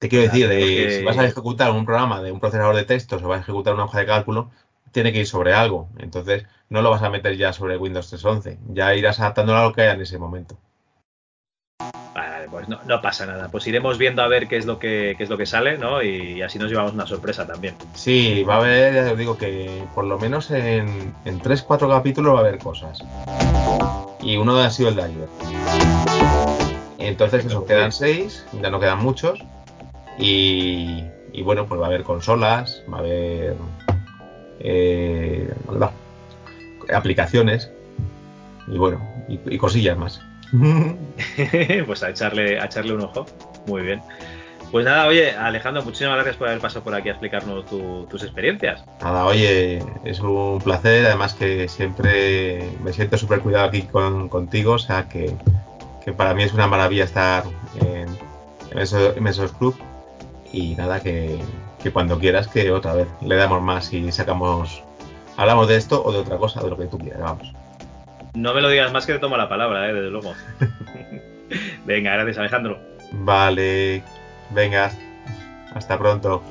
Te quiero decir, si vas a ejecutar un programa de un procesador de textos o vas a ejecutar una hoja de cálculo, tiene que ir sobre algo. Entonces, no lo vas a meter ya sobre Windows 3.11. Ya irás adaptándolo a lo que haya en ese momento. Vale, pues no, pasa nada. Pues iremos viendo a ver qué es lo que, es lo que sale, ¿no? Y así nos llevamos una sorpresa también. Sí, va a haber, ya os digo que por lo menos en, en 3-4 capítulos va a haber cosas. Y uno ha sido el de ayer. Entonces, eso, quedan 6, ya no quedan muchos. Y, bueno, pues va a haber consolas, va a haber eh, aplicaciones y bueno, y, cosillas más. pues a echarle, a echarle un ojo. Muy bien. Pues nada, oye, Alejandro, muchísimas gracias por haber pasado por aquí a explicarnos tus experiencias. Nada, oye, es un placer, además que siempre me siento súper cuidado aquí contigo, o sea que, para mí es una maravilla estar en, en esos clubs y nada, que, cuando quieras que otra vez le damos más y sacamos, hablamos de esto o de otra cosa, de lo que tú quieras, vamos. No me lo digas más que te tomo la palabra, ¿eh? desde luego. venga, gracias Alejandro. Vale, venga, hasta pronto.